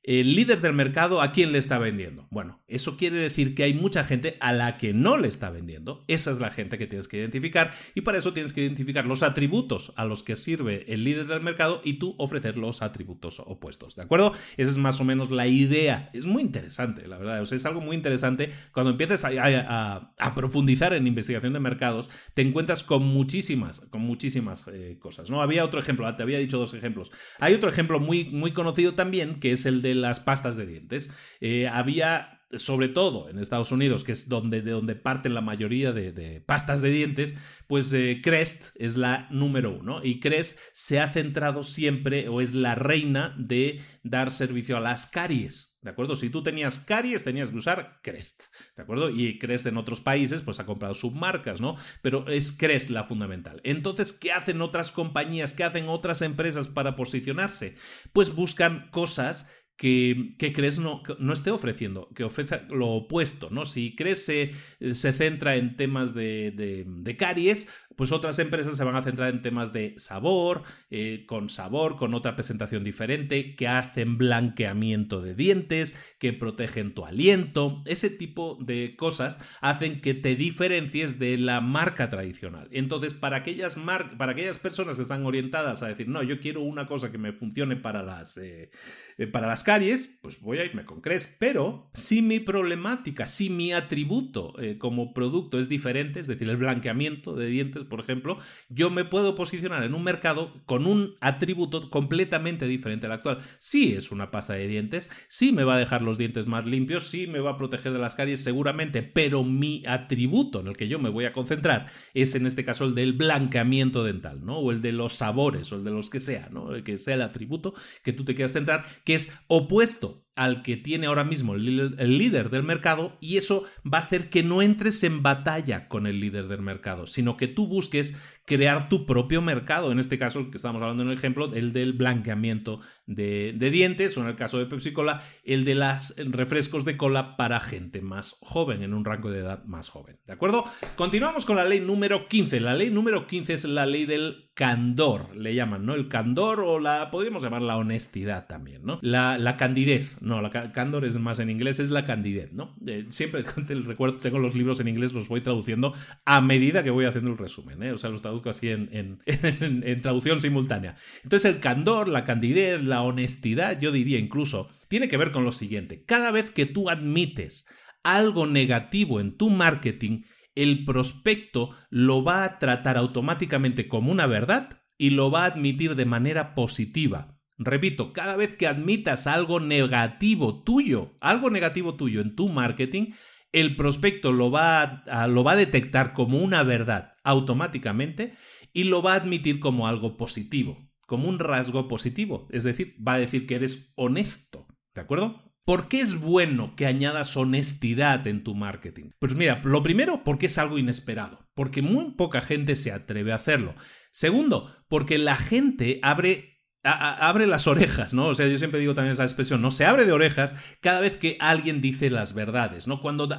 el líder del mercado a quién le está vendiendo. Bueno, eso quiere decir que hay mucha gente a la que no le está vendiendo. Esa es la gente que tienes que identificar y para eso tienes que identificar los atributos a los que sirve el líder del mercado y tú ofrecer los atributos opuestos. ¿De acuerdo? Esa es más o menos la idea. Es muy interesante, la verdad. O es algo muy interesante. Cuando empieces a, profundizar en investigación de mercados, te encuentras con muchísimas, con muchísimas eh, cosas. ¿no? Había otro ejemplo, te había dicho dos ejemplos. Hay otro ejemplo muy, muy conocido también, que es el de las pastas de dientes. Eh, había sobre todo en Estados Unidos, que es donde, de donde parten la mayoría de, pastas de dientes, pues eh, Crest es la número uno. Y Crest se ha centrado siempre, o es la reina de dar servicio a las caries. ¿De acuerdo? Si tú tenías caries, tenías que usar Crest. ¿De acuerdo? Y Crest en otros países, pues ha comprado submarcas, ¿no? Pero es Crest la fundamental. Entonces, ¿qué hacen otras compañías? ¿Qué hacen otras empresas para posicionarse? Pues buscan cosas que, que crees no, no, esté ofreciendo, que ofrece lo opuesto, ¿no? Si crees se, se centra en temas de, de, de, caries, pues otras empresas se van a centrar en temas de sabor, eh, con sabor, con otra presentación diferente, que hacen blanqueamiento de dientes, que protegen tu aliento, ese tipo de cosas hacen que te diferencies de la marca tradicional. Entonces, para aquellas, para aquellas personas que están orientadas a decir, no, yo quiero una cosa que me funcione para las, eh, eh, para las caries, pues voy a irme con Cres. Pero si mi problemática, si mi atributo como producto es diferente, es decir, el blanqueamiento de dientes, por ejemplo, yo me puedo posicionar en un mercado con un atributo completamente diferente al actual. Sí es una pasta de dientes, sí me va a dejar los dientes más limpios, sí me va a proteger de las caries seguramente, pero mi atributo en el que yo me voy a concentrar es en este caso el del blanqueamiento dental, ¿no? O el de los sabores, o el de los que sea, ¿no? El que sea el atributo que tú te quieras centrar, que es opuesto al que tiene ahora mismo el líder, del mercado y eso va a hacer que no entres en batalla con el líder del mercado, sino que tú busques crear tu propio mercado. En este caso, que estamos hablando en el ejemplo, el del blanqueamiento de, dientes, o en el caso de Pepsi Cola, el de los refrescos de cola para gente más joven, en un rango de edad más joven. ¿De acuerdo? Continuamos con la ley número 15. La ley número 15 es la ley del candor, le llaman, ¿no? El candor o la, podríamos llamar la honestidad también, ¿no? La, la candidez, no, la candor es más en inglés, es la candidez, ¿no? Eh, siempre recuerdo, tengo los libros en inglés, los voy traduciendo a medida que voy haciendo el resumen, ¿eh? O sea, los traduzco así en, en, traducción simultánea. Entonces el candor, la candidez, la honestidad, yo diría incluso, tiene que ver con lo siguiente. Cada vez que tú admites algo negativo en tu marketing, el prospecto lo va a tratar automáticamente como una verdad y lo va a admitir de manera positiva. Repito, cada vez que admitas algo negativo tuyo, algo negativo tuyo en tu marketing, el prospecto lo va a, lo va a detectar como una verdad automáticamente y lo va a admitir como algo positivo, como un rasgo positivo. Es decir, va a decir que eres honesto. ¿De acuerdo? ¿Por qué es bueno que añadas honestidad en tu marketing? Pues mira, lo primero, porque es algo inesperado, porque muy poca gente se atreve a hacerlo. Segundo, porque la gente abre abre las orejas, ¿no? O sea, yo siempre digo también esa expresión, ¿no? Se abre de orejas cada vez que alguien dice las verdades, ¿no? Cuando,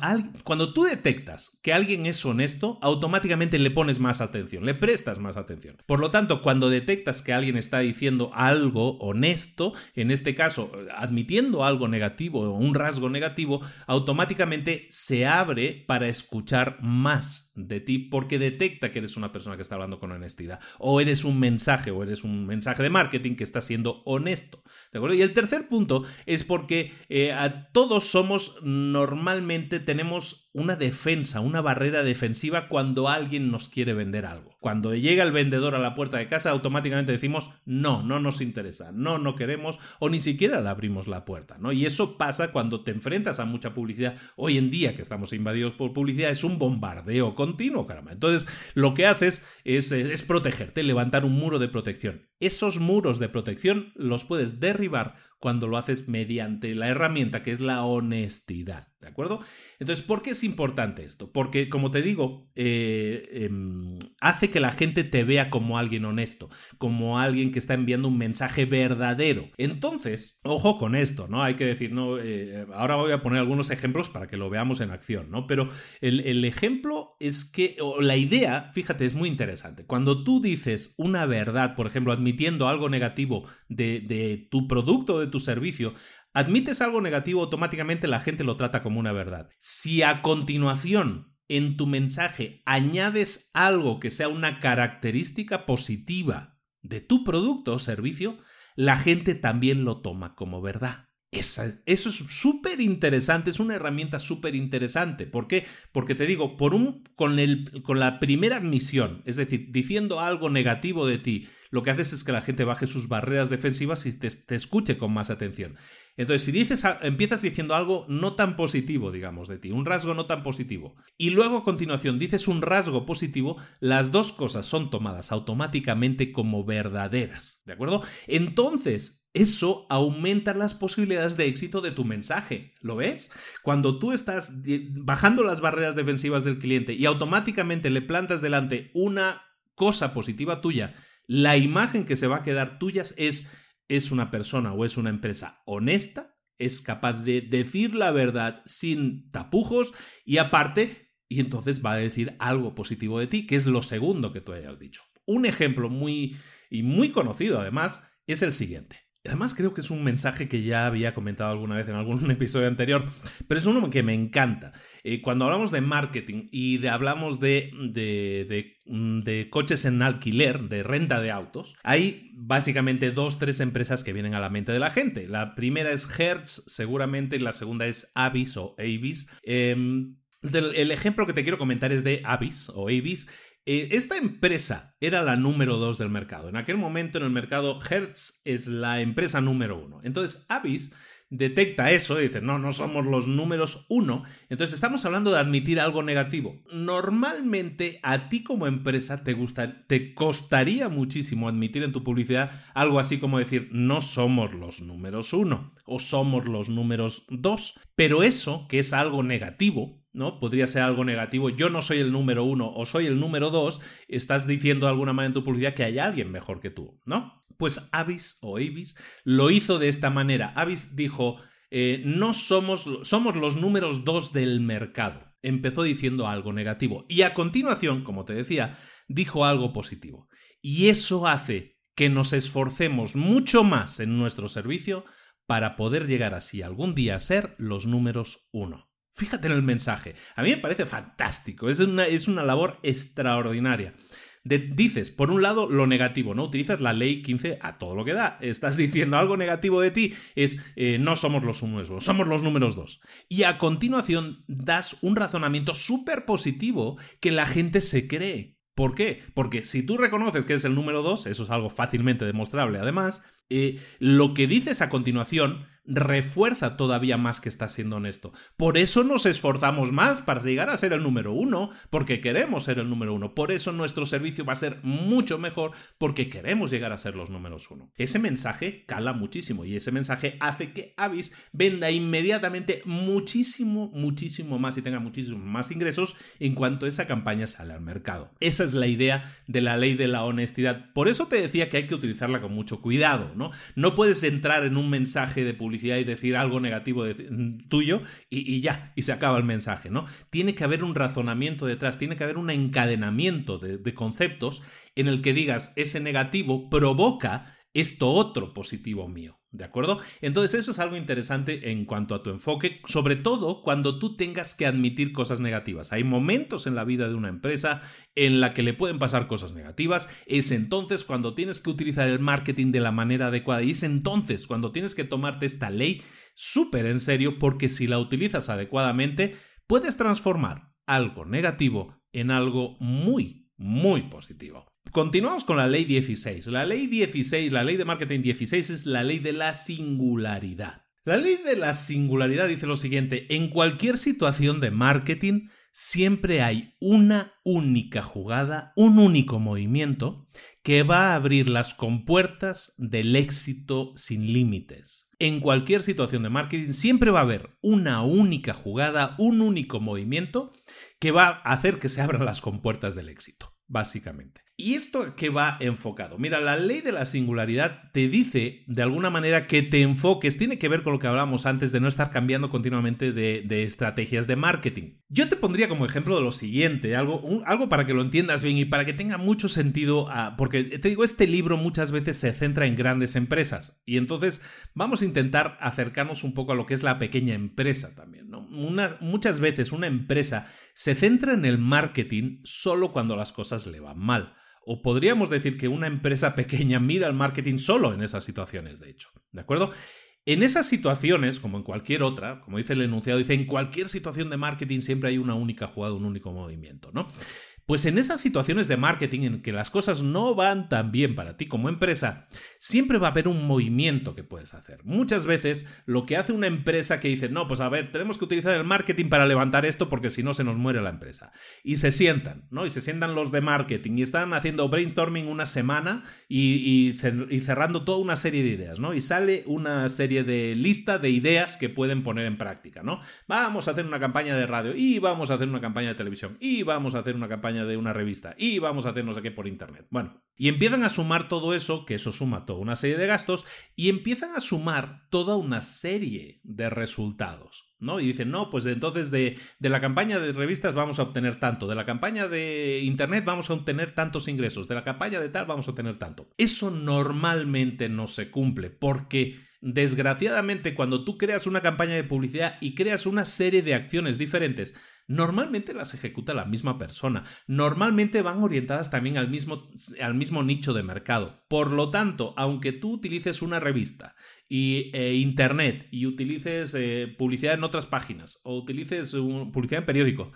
cuando tú detectas que alguien es honesto, automáticamente le pones más atención, le prestas más atención. Por lo tanto, cuando detectas que alguien está diciendo algo honesto, en este caso, admitiendo algo negativo o un rasgo negativo, automáticamente se abre para escuchar más de ti porque detecta que eres una persona que está hablando con honestidad o eres un mensaje o eres un mensaje de marketing que está siendo honesto. ¿De acuerdo? Y el tercer punto es porque eh, a todos somos normalmente tenemos una defensa, una barrera defensiva cuando alguien nos quiere vender algo. Cuando llega el vendedor a la puerta de casa, automáticamente decimos no, no nos interesa, no, no queremos o ni siquiera le abrimos la puerta, ¿no? Y eso pasa cuando te enfrentas a mucha publicidad. Hoy en día que estamos invadidos por publicidad es un bombardeo continuo, caramba. Entonces, lo que haces es, es protegerte, levantar un muro de protección. Esos muros de protección los puedes derribar cuando lo haces mediante la herramienta que es la honestidad. ¿De acuerdo? Entonces, ¿por qué es importante esto? Porque, como te digo, eh, em, hace que la gente te vea como alguien honesto, como alguien que está enviando un mensaje verdadero. Entonces, ojo con esto, ¿no? Hay que decir, no, eh, ahora voy a poner algunos ejemplos para que lo veamos en acción, ¿no? Pero el, ejemplo es que, o la idea, fíjate, es muy interesante. Cuando tú dices una verdad, por ejemplo, admitiendo algo negativo de, de tu producto, de tu servicio, admites algo negativo, automáticamente la gente lo trata como una verdad. Si a continuación en tu mensaje añades algo que sea una característica positiva de tu producto o servicio, la gente también lo toma como verdad. Eso es súper interesante, es una herramienta súper interesante. ¿Por qué? Porque te digo, por un, con, el, con la primera admisión, es decir, diciendo algo negativo de ti, lo que haces es que la gente baje sus barreras defensivas y te, escuche con más atención. Entonces, si dices, empiezas diciendo algo no tan positivo, digamos, de ti, un rasgo no tan positivo, y luego a continuación dices un rasgo positivo, las dos cosas son tomadas automáticamente como verdaderas, ¿de acuerdo? Entonces, eso aumenta las posibilidades de éxito de tu mensaje. ¿Lo ves? Cuando tú estás bajando las barreras defensivas del cliente y automáticamente le plantas delante una cosa positiva tuya la imagen que se va a quedar tuya es, es una persona o es una empresa honesta, es capaz de decir la verdad sin tapujos y aparte, y entonces va a decir algo positivo de ti, que es lo segundo que tú hayas dicho. Un ejemplo muy y muy conocido además es el siguiente. Además creo que es un mensaje que ya había comentado alguna vez en algún episodio anterior, pero es uno que me encanta. Eh, cuando hablamos de marketing y de, hablamos de, de, mm, de, coches en alquiler, de renta de autos, hay básicamente dos, tres empresas que vienen a la mente de la gente. La primera es Hertz, seguramente, y la segunda es Avis o Avis. Em, el ejemplo que te quiero comentar es de Avis o Avis. Eh, esta empresa era la número dos del mercado. En aquel momento en el mercado Hertz es la empresa número uno. Entonces Avis detecta eso y dice, no, no somos los números uno. Entonces estamos hablando de admitir algo negativo. Normalmente a ti como empresa te, gusta, te costaría muchísimo admitir en tu publicidad algo así como decir, no somos los números uno o somos los números dos. Pero eso, que es algo negativo, ¿no? Podría ser algo negativo. Yo no soy el número uno o soy el número dos. Estás diciendo de alguna manera en tu publicidad que hay alguien mejor que tú, ¿no? Pues Avis o Avis lo hizo de esta manera. Avis dijo, eh, no somos, somos los números dos del mercado. Empezó diciendo algo negativo. Y a continuación, como te decía, dijo algo positivo. Y eso hace que nos esforcemos mucho más en nuestro servicio para poder llegar así algún día a ser los números uno. Fíjate en el mensaje. A mí me parece fantástico. Es una, es una labor extraordinaria. dices, por un lado, lo negativo, ¿no? Utilizas la ley 15 a todo lo que da. Estás diciendo algo negativo de ti, es eh, no somos los números somos los números dos. Y a continuación das un razonamiento súper positivo que la gente se cree. ¿Por qué? Porque si tú reconoces que es el número 2, eso es algo fácilmente demostrable además, eh, lo que dices a continuación refuerza todavía más que estás siendo honesto. Por eso nos esforzamos más para llegar a ser el número uno, porque queremos ser el número uno. Por eso nuestro servicio va a ser mucho mejor, porque queremos llegar a ser los números uno. Ese mensaje cala muchísimo y ese mensaje hace que Avis venda inmediatamente muchísimo, muchísimo más y tenga muchísimos más ingresos en cuanto esa campaña sale al mercado. Esa es la idea de la ley de la honestidad. Por eso te decía que hay que utilizarla con mucho cuidado, ¿no? No puedes entrar en un mensaje de publicidad y decir algo negativo tuyo y, ya, y se acaba el mensaje, ¿no? Tiene que haber un razonamiento detrás, tiene que haber un encadenamiento de, de conceptos en el que digas ese negativo provoca esto otro positivo mío. ¿De acuerdo? Entonces eso es algo interesante en cuanto a tu enfoque, sobre todo cuando tú tengas que admitir cosas negativas. Hay momentos en la vida de una empresa en la que le pueden pasar cosas negativas. Es entonces cuando tienes que utilizar el marketing de la manera adecuada. Y es entonces cuando tienes que tomarte esta ley súper en serio porque si la utilizas adecuadamente puedes transformar algo negativo en algo muy, muy positivo. Continuamos con la ley 16. La ley 16, la ley de marketing 16 es la ley de la singularidad. La ley de la singularidad dice lo siguiente, en cualquier situación de marketing siempre hay una única jugada, un único movimiento que va a abrir las compuertas del éxito sin límites. En cualquier situación de marketing siempre va a haber una única jugada, un único movimiento que va a hacer que se abran las compuertas del éxito, básicamente. ¿Y esto qué va enfocado? Mira, la ley de la singularidad te dice de alguna manera que te enfoques, tiene que ver con lo que hablábamos antes de no estar cambiando continuamente de, estrategias de marketing. Yo te pondría como ejemplo de lo siguiente, algo, algo para que lo entiendas bien y para que tenga mucho sentido, ah, porque te digo, este libro muchas veces se centra en grandes empresas y entonces vamos a intentar acercarnos un poco a lo que es la pequeña empresa también. ¿no? muchas veces una empresa se centra en el marketing solo cuando las cosas le van mal o podríamos decir que una empresa pequeña mira el marketing solo en esas situaciones, de hecho. ¿De acuerdo? En esas situaciones, como en cualquier otra, como dice el enunciado, dice, en cualquier situación de marketing siempre hay una única jugada, un único movimiento, ¿no? Pues en esas situaciones de marketing en que las cosas no van tan bien para ti como empresa, siempre va a haber un movimiento que puedes hacer. Muchas veces lo que hace una empresa que dice, no, pues a ver, tenemos que utilizar el marketing para levantar esto porque si no se nos muere la empresa. Y se sientan, ¿no? Y se sientan los de marketing y están haciendo brainstorming una semana y, cerrando toda una serie de ideas, ¿no? Y sale una serie de lista de ideas que pueden poner en práctica, ¿no? Vamos a hacer una campaña de radio y vamos a hacer una campaña de televisión y vamos a hacer una campaña de una revista y vamos a hacer no sé qué por internet. Bueno, y empiezan a sumar todo eso, que eso suma toda una serie de gastos, y empiezan a sumar toda una serie de resultados. ¿no? Y dicen, no, pues entonces de, de, la campaña de revistas vamos a obtener tanto, de la campaña de Internet vamos a obtener tantos ingresos, de la campaña de tal vamos a obtener tanto. Eso normalmente no se cumple porque desgraciadamente cuando tú creas una campaña de publicidad y creas una serie de acciones diferentes, normalmente las ejecuta la misma persona. Normalmente van orientadas también al mismo, al mismo nicho de mercado. Por lo tanto, aunque tú utilices una revista y eh, internet y utilices eh, publicidad en otras páginas o utilices publicidad en periódico,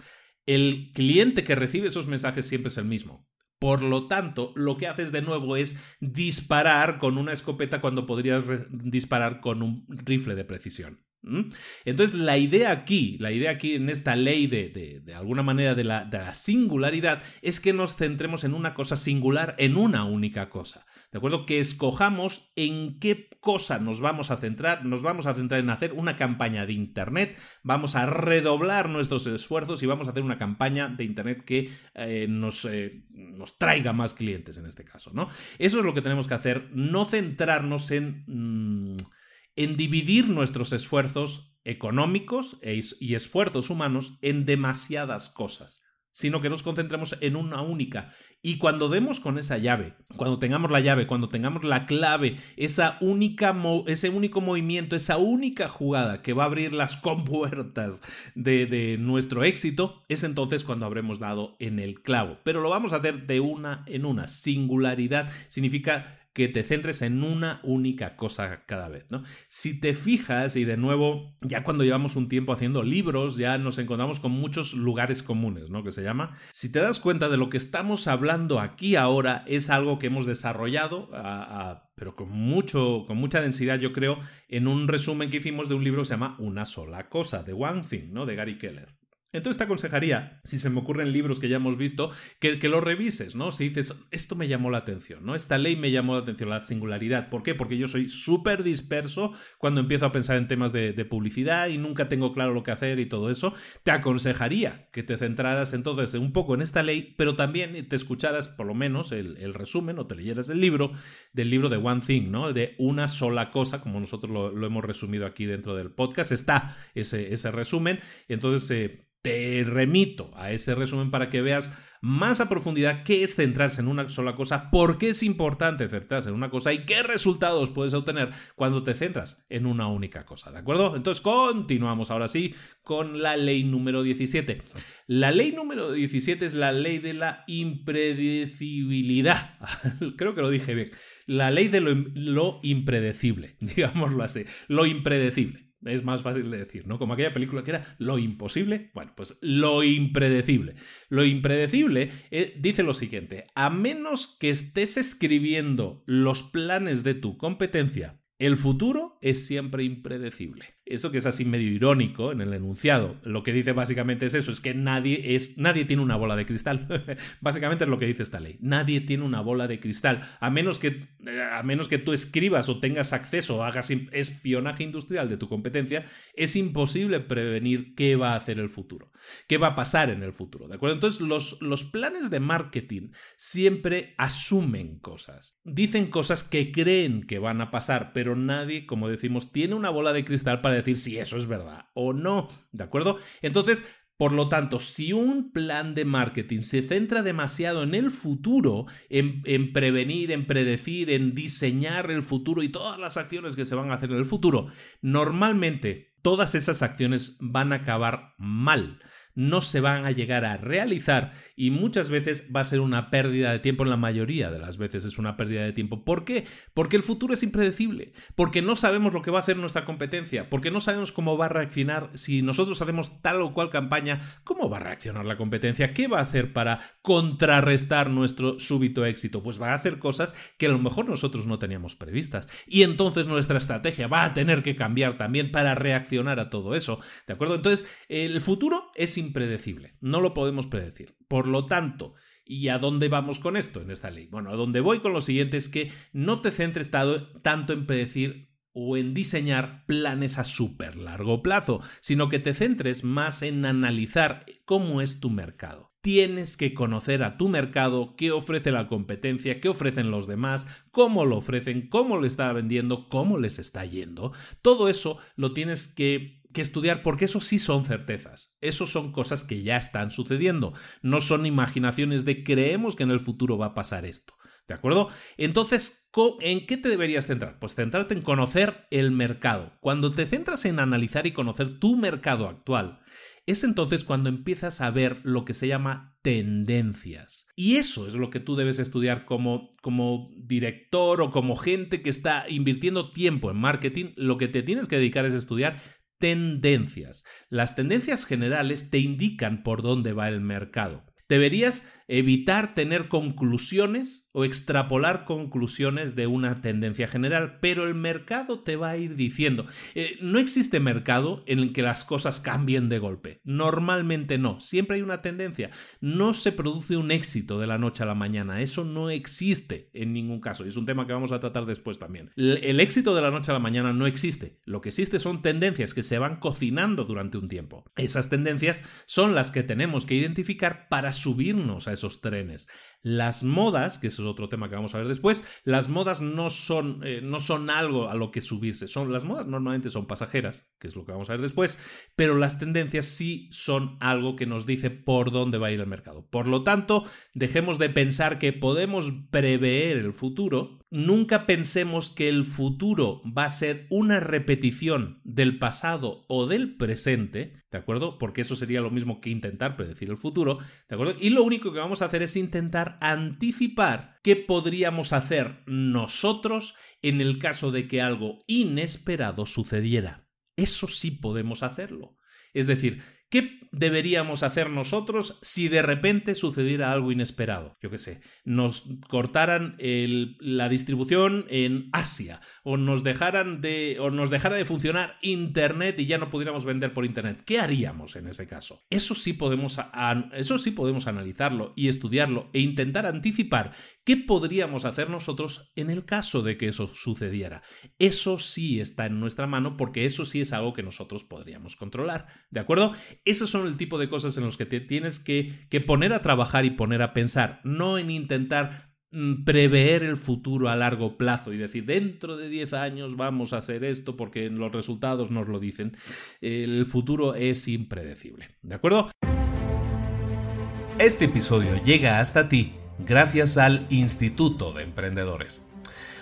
el cliente que recibe esos mensajes siempre es el mismo. Por lo tanto, lo que haces de nuevo es disparar con una escopeta cuando podrías disparar con un rifle de precisión. Entonces, la idea aquí, la idea aquí en esta ley de, de, alguna manera de la, de la, singularidad, es que nos centremos en una cosa singular, en una única cosa. ¿De acuerdo? Que escojamos en qué cosa nos vamos a centrar. Nos vamos a centrar en hacer una campaña de Internet, vamos a redoblar nuestros esfuerzos y vamos a hacer una campaña de Internet que eh, nos, eh, nos, traiga más clientes en este caso, ¿no? Eso es lo que tenemos que hacer, no centrarnos en... Mm, en dividir nuestros esfuerzos económicos e y esfuerzos humanos en demasiadas cosas. sino que nos concentremos en una única. Y cuando demos con esa llave, cuando tengamos la llave, cuando tengamos la clave, esa única ese único movimiento, esa única jugada que va a abrir las compuertas de, de nuestro éxito, es entonces cuando habremos dado en el clavo. Pero lo vamos a hacer de una en una. Singularidad significa que te centres en una única cosa cada vez, ¿no? Si te fijas, y de nuevo, ya cuando llevamos un tiempo haciendo libros, ya nos encontramos con muchos lugares comunes, ¿no? Que se llama. Si te das cuenta de lo que estamos hablando aquí ahora, es algo que hemos desarrollado pero con, mucho, con mucha densidad, yo creo, en un resumen que hicimos de un libro que se llama Una sola cosa, de One Thing, ¿no? De Gary Keller. Entonces te aconsejaría, si se me ocurren libros que ya hemos visto, que, que lo revises, ¿no? Si dices, esto me llamó la atención, ¿no? Esta ley me llamó la atención, la singularidad. ¿Por qué? Porque yo soy súper disperso cuando empiezo a pensar en temas de, publicidad y nunca tengo claro lo que hacer y todo eso. Te aconsejaría que te centraras entonces un poco en esta ley, pero también te escucharas por lo menos el, resumen o te leyeras el libro, del libro de One Thing, ¿no? De una sola cosa, como nosotros lo, hemos resumido aquí dentro del podcast. Está ese, resumen. Entonces, eh, te remito a ese resumen para que veas más a profundidad qué es centrarse en una sola cosa, por qué es importante centrarse en una cosa y qué resultados puedes obtener cuando te centras en una única cosa, ¿de acuerdo? Entonces continuamos ahora sí con la ley número 17. La ley número 17 es la ley de la impredecibilidad. Creo que lo dije bien. La ley de lo, impredecible, digámoslo así, lo impredecible. Es más fácil de decir, ¿no? Como aquella película que era lo imposible. Bueno, pues lo impredecible. Lo impredecible eh, dice lo siguiente, a menos que estés escribiendo los planes de tu competencia, el futuro es siempre impredecible. Eso que es así medio irónico en el enunciado. Lo que dice básicamente es eso, es que nadie es nadie tiene una bola de cristal. básicamente es lo que dice esta ley. Nadie tiene una bola de cristal, a menos que a menos que tú escribas o tengas acceso o hagas espionaje industrial de tu competencia, es imposible prevenir qué va a hacer el futuro, qué va a pasar en el futuro, ¿de acuerdo? Entonces los, los planes de marketing siempre asumen cosas, dicen cosas que creen que van a pasar, pero nadie, como decimos, tiene una bola de cristal para decir si eso es verdad o no, ¿de acuerdo? Entonces, por lo tanto, si un plan de marketing se centra demasiado en el futuro, en, en, prevenir, en predecir, en diseñar el futuro y todas las acciones que se van a hacer en el futuro, normalmente todas esas acciones van a acabar mal no se van a llegar a realizar y muchas veces va a ser una pérdida de tiempo, en la mayoría de las veces es una pérdida de tiempo. ¿Por qué? Porque el futuro es impredecible, porque no sabemos lo que va a hacer nuestra competencia, porque no sabemos cómo va a reaccionar si nosotros hacemos tal o cual campaña, cómo va a reaccionar la competencia, qué va a hacer para contrarrestar nuestro súbito éxito. Pues va a hacer cosas que a lo mejor nosotros no teníamos previstas y entonces nuestra estrategia va a tener que cambiar también para reaccionar a todo eso. ¿De acuerdo? Entonces, el futuro es impredecible impredecible, no lo podemos predecir. Por lo tanto, ¿y a dónde vamos con esto en esta ley? Bueno, a dónde voy con lo siguiente es que no te centres tanto en predecir o en diseñar planes a súper largo plazo, sino que te centres más en analizar cómo es tu mercado. Tienes que conocer a tu mercado, qué ofrece la competencia, qué ofrecen los demás, cómo lo ofrecen, cómo lo está vendiendo, cómo les está yendo. Todo eso lo tienes que que estudiar porque eso sí son certezas, eso son cosas que ya están sucediendo, no son imaginaciones de creemos que en el futuro va a pasar esto. ¿De acuerdo? Entonces, ¿en qué te deberías centrar? Pues centrarte en conocer el mercado. Cuando te centras en analizar y conocer tu mercado actual, es entonces cuando empiezas a ver lo que se llama tendencias. Y eso es lo que tú debes estudiar como, como director o como gente que está invirtiendo tiempo en marketing. Lo que te tienes que dedicar es estudiar tendencias. Las tendencias generales te indican por dónde va el mercado. Deberías evitar tener conclusiones o extrapolar conclusiones de una tendencia general, pero el mercado te va a ir diciendo. Eh, no existe mercado en el que las cosas cambien de golpe. Normalmente no. Siempre hay una tendencia. No se produce un éxito de la noche a la mañana. Eso no existe en ningún caso. Y es un tema que vamos a tratar después también. El éxito de la noche a la mañana no existe. Lo que existe son tendencias que se van cocinando durante un tiempo. Esas tendencias son las que tenemos que identificar para subirnos a esos trenes. Las modas, que ese es otro tema que vamos a ver después, las modas no son, eh, no son algo a lo que subirse. Son, las modas normalmente son pasajeras, que es lo que vamos a ver después, pero las tendencias sí son algo que nos dice por dónde va a ir el mercado. Por lo tanto, dejemos de pensar que podemos prever el futuro. Nunca pensemos que el futuro va a ser una repetición del pasado o del presente, ¿de acuerdo? Porque eso sería lo mismo que intentar predecir el futuro, ¿de acuerdo? Y lo único que vamos a hacer es intentar anticipar qué podríamos hacer nosotros en el caso de que algo inesperado sucediera. Eso sí podemos hacerlo. Es decir, ¿Qué deberíamos hacer nosotros si de repente sucediera algo inesperado? Yo qué sé, nos cortaran la distribución en Asia o nos dejaran de o nos dejara de funcionar internet y ya no pudiéramos vender por internet. ¿Qué haríamos en ese caso? Eso sí podemos eso sí podemos analizarlo y estudiarlo e intentar anticipar qué podríamos hacer nosotros en el caso de que eso sucediera. Eso sí está en nuestra mano porque eso sí es algo que nosotros podríamos controlar, ¿de acuerdo? Esos son el tipo de cosas en los que te tienes que, que poner a trabajar y poner a pensar, no en intentar mm, prever el futuro a largo plazo y decir dentro de 10 años vamos a hacer esto porque los resultados nos lo dicen. El futuro es impredecible. ¿De acuerdo? Este episodio llega hasta ti gracias al Instituto de Emprendedores.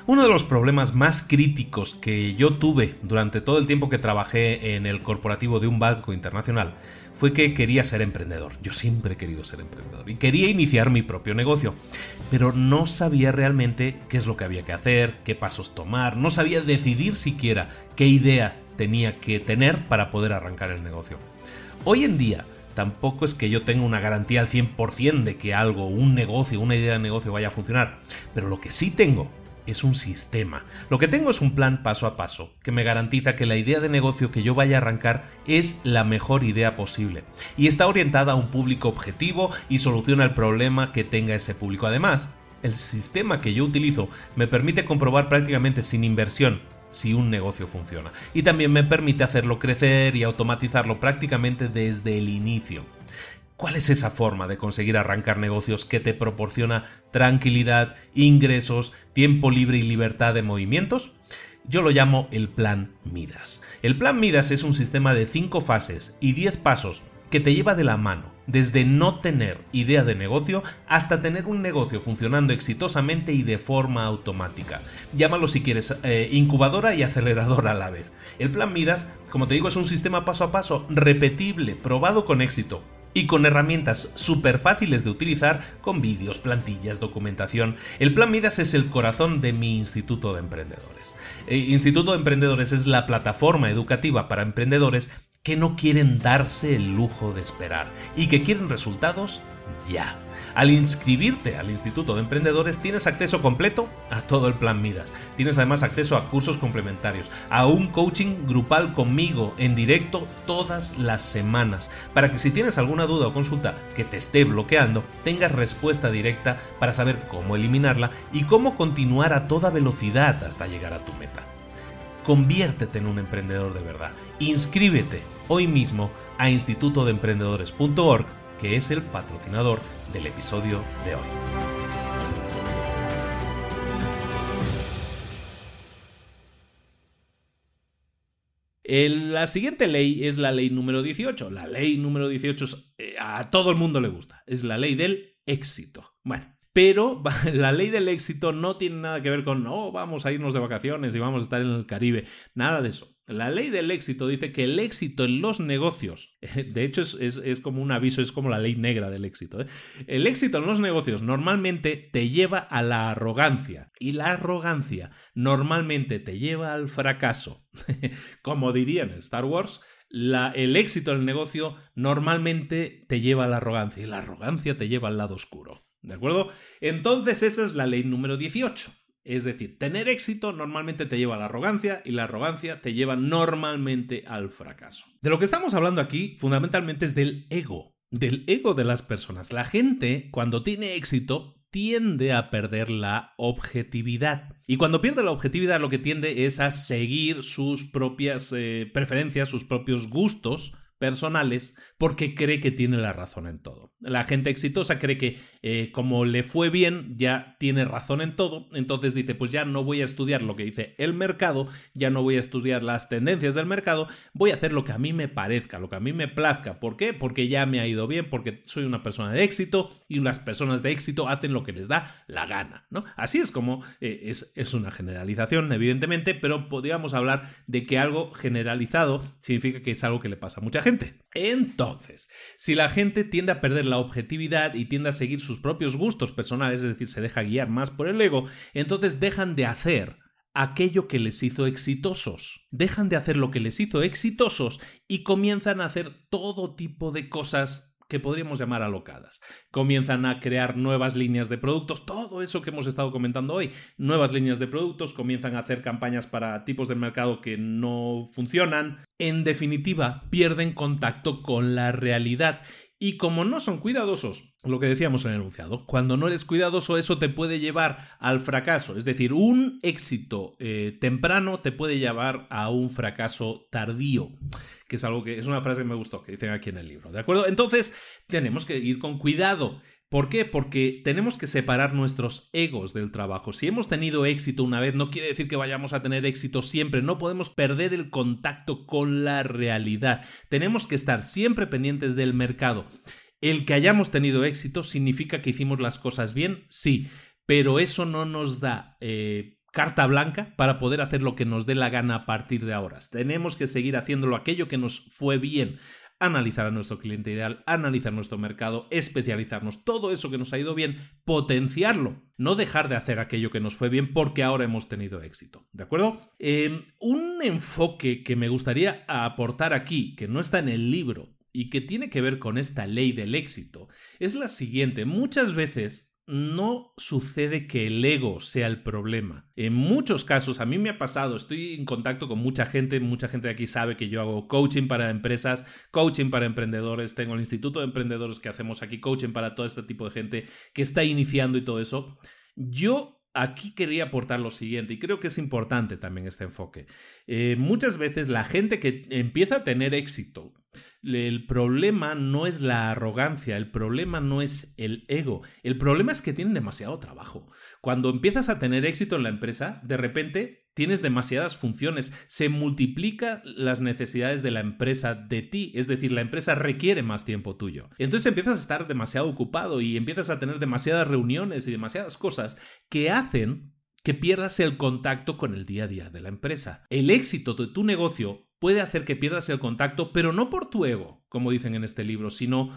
Uno de los problemas más críticos que yo tuve durante todo el tiempo que trabajé en el corporativo de un banco internacional fue que quería ser emprendedor. Yo siempre he querido ser emprendedor y quería iniciar mi propio negocio, pero no sabía realmente qué es lo que había que hacer, qué pasos tomar, no sabía decidir siquiera qué idea tenía que tener para poder arrancar el negocio. Hoy en día, tampoco es que yo tenga una garantía al 100% de que algo, un negocio, una idea de negocio vaya a funcionar, pero lo que sí tengo es un sistema. Lo que tengo es un plan paso a paso, que me garantiza que la idea de negocio que yo vaya a arrancar es la mejor idea posible, y está orientada a un público objetivo y soluciona el problema que tenga ese público. Además, el sistema que yo utilizo me permite comprobar prácticamente sin inversión si un negocio funciona, y también me permite hacerlo crecer y automatizarlo prácticamente desde el inicio. ¿Cuál es esa forma de conseguir arrancar negocios que te proporciona tranquilidad, ingresos, tiempo libre y libertad de movimientos? Yo lo llamo el plan Midas. El plan Midas es un sistema de 5 fases y 10 pasos que te lleva de la mano, desde no tener idea de negocio hasta tener un negocio funcionando exitosamente y de forma automática. Llámalo si quieres eh, incubadora y aceleradora a la vez. El plan Midas, como te digo, es un sistema paso a paso, repetible, probado con éxito, y con herramientas súper fáciles de utilizar con vídeos, plantillas, documentación. El Plan Midas es el corazón de mi Instituto de Emprendedores. Eh, Instituto de Emprendedores es la plataforma educativa para emprendedores que no quieren darse el lujo de esperar y que quieren resultados ya. Al inscribirte al Instituto de Emprendedores tienes acceso completo a todo el plan Midas. Tienes además acceso a cursos complementarios, a un coaching grupal conmigo en directo todas las semanas, para que si tienes alguna duda o consulta que te esté bloqueando, tengas respuesta directa para saber cómo eliminarla y cómo continuar a toda velocidad hasta llegar a tu meta. Conviértete en un emprendedor de verdad. Inscríbete hoy mismo a institutodeemprendedores.org, que es el patrocinador del episodio de hoy. la siguiente ley es la ley número 18. La ley número 18 eh, a todo el mundo le gusta. Es la ley del éxito. Bueno, pero la ley del éxito no tiene nada que ver con, no, vamos a irnos de vacaciones y vamos a estar en el Caribe. Nada de eso. La ley del éxito dice que el éxito en los negocios, de hecho es, como un aviso, es como la ley negra del éxito. ¿eh? El éxito en los negocios normalmente te lleva a la arrogancia y la arrogancia normalmente te lleva al fracaso. como dirían en Star Wars, el éxito en el negocio normalmente te lleva a la arrogancia y la arrogancia te lleva al lado oscuro. ¿De acuerdo? Entonces esa es la ley número 18. Es decir, tener éxito normalmente te lleva a la arrogancia y la arrogancia te lleva normalmente al fracaso. De lo que estamos hablando aquí fundamentalmente es del ego, del ego de las personas. La gente cuando tiene éxito tiende a perder la objetividad. Y cuando pierde la objetividad lo que tiende es a seguir sus propias eh, preferencias, sus propios gustos, personales porque cree que tiene la razón en todo. La gente exitosa cree que eh, como le fue bien ya tiene razón en todo, entonces dice pues ya no voy a estudiar lo que dice el mercado, ya no voy a estudiar las tendencias del mercado, voy a hacer lo que a mí me parezca, lo que a mí me plazca. ¿Por qué? Porque ya me ha ido bien, porque soy una persona de éxito y las personas de éxito hacen lo que les da la gana, ¿no? Así es como eh, es, es una generalización, evidentemente, pero podríamos hablar de que algo generalizado significa que es algo que le pasa a mucha gente. Entonces, si la gente tiende a perder la objetividad y tiende a seguir sus propios gustos personales, es decir, se deja guiar más por el ego, entonces dejan de hacer aquello que les hizo exitosos. Dejan de hacer lo que les hizo exitosos y comienzan a hacer todo tipo de cosas que podríamos llamar alocadas. Comienzan a crear nuevas líneas de productos, todo eso que hemos estado comentando hoy, nuevas líneas de productos, comienzan a hacer campañas para tipos de mercado que no funcionan. En definitiva, pierden contacto con la realidad y como no son cuidadosos, lo que decíamos en el enunciado, cuando no eres cuidadoso eso te puede llevar al fracaso. Es decir, un éxito eh, temprano te puede llevar a un fracaso tardío, que es algo que es una frase que me gustó, que dicen aquí en el libro. ¿De acuerdo? Entonces, tenemos que ir con cuidado. ¿Por qué? Porque tenemos que separar nuestros egos del trabajo. Si hemos tenido éxito una vez, no quiere decir que vayamos a tener éxito siempre. No podemos perder el contacto con la realidad. Tenemos que estar siempre pendientes del mercado. El que hayamos tenido éxito significa que hicimos las cosas bien, sí, pero eso no nos da eh, carta blanca para poder hacer lo que nos dé la gana a partir de ahora. Tenemos que seguir haciéndolo aquello que nos fue bien analizar a nuestro cliente ideal, analizar nuestro mercado, especializarnos, todo eso que nos ha ido bien, potenciarlo, no dejar de hacer aquello que nos fue bien porque ahora hemos tenido éxito. ¿De acuerdo? Em, un enfoque que me gustaría aportar aquí, que no está en el libro y que tiene que ver con esta ley del éxito, es la siguiente. Muchas veces no sucede que el ego sea el problema. En muchos casos, a mí me ha pasado, estoy en contacto con mucha gente, mucha gente de aquí sabe que yo hago coaching para empresas, coaching para emprendedores, tengo el Instituto de Emprendedores que hacemos aquí, coaching para todo este tipo de gente que está iniciando y todo eso. Yo aquí quería aportar lo siguiente, y creo que es importante también este enfoque. Eh, muchas veces la gente que empieza a tener éxito, el problema no es la arrogancia, el problema no es el ego, el problema es que tienen demasiado trabajo. Cuando empiezas a tener éxito en la empresa, de repente tienes demasiadas funciones, se multiplican las necesidades de la empresa de ti, es decir, la empresa requiere más tiempo tuyo. Entonces empiezas a estar demasiado ocupado y empiezas a tener demasiadas reuniones y demasiadas cosas que hacen que pierdas el contacto con el día a día de la empresa. El éxito de tu negocio puede hacer que pierdas el contacto, pero no por tu ego, como dicen en este libro, sino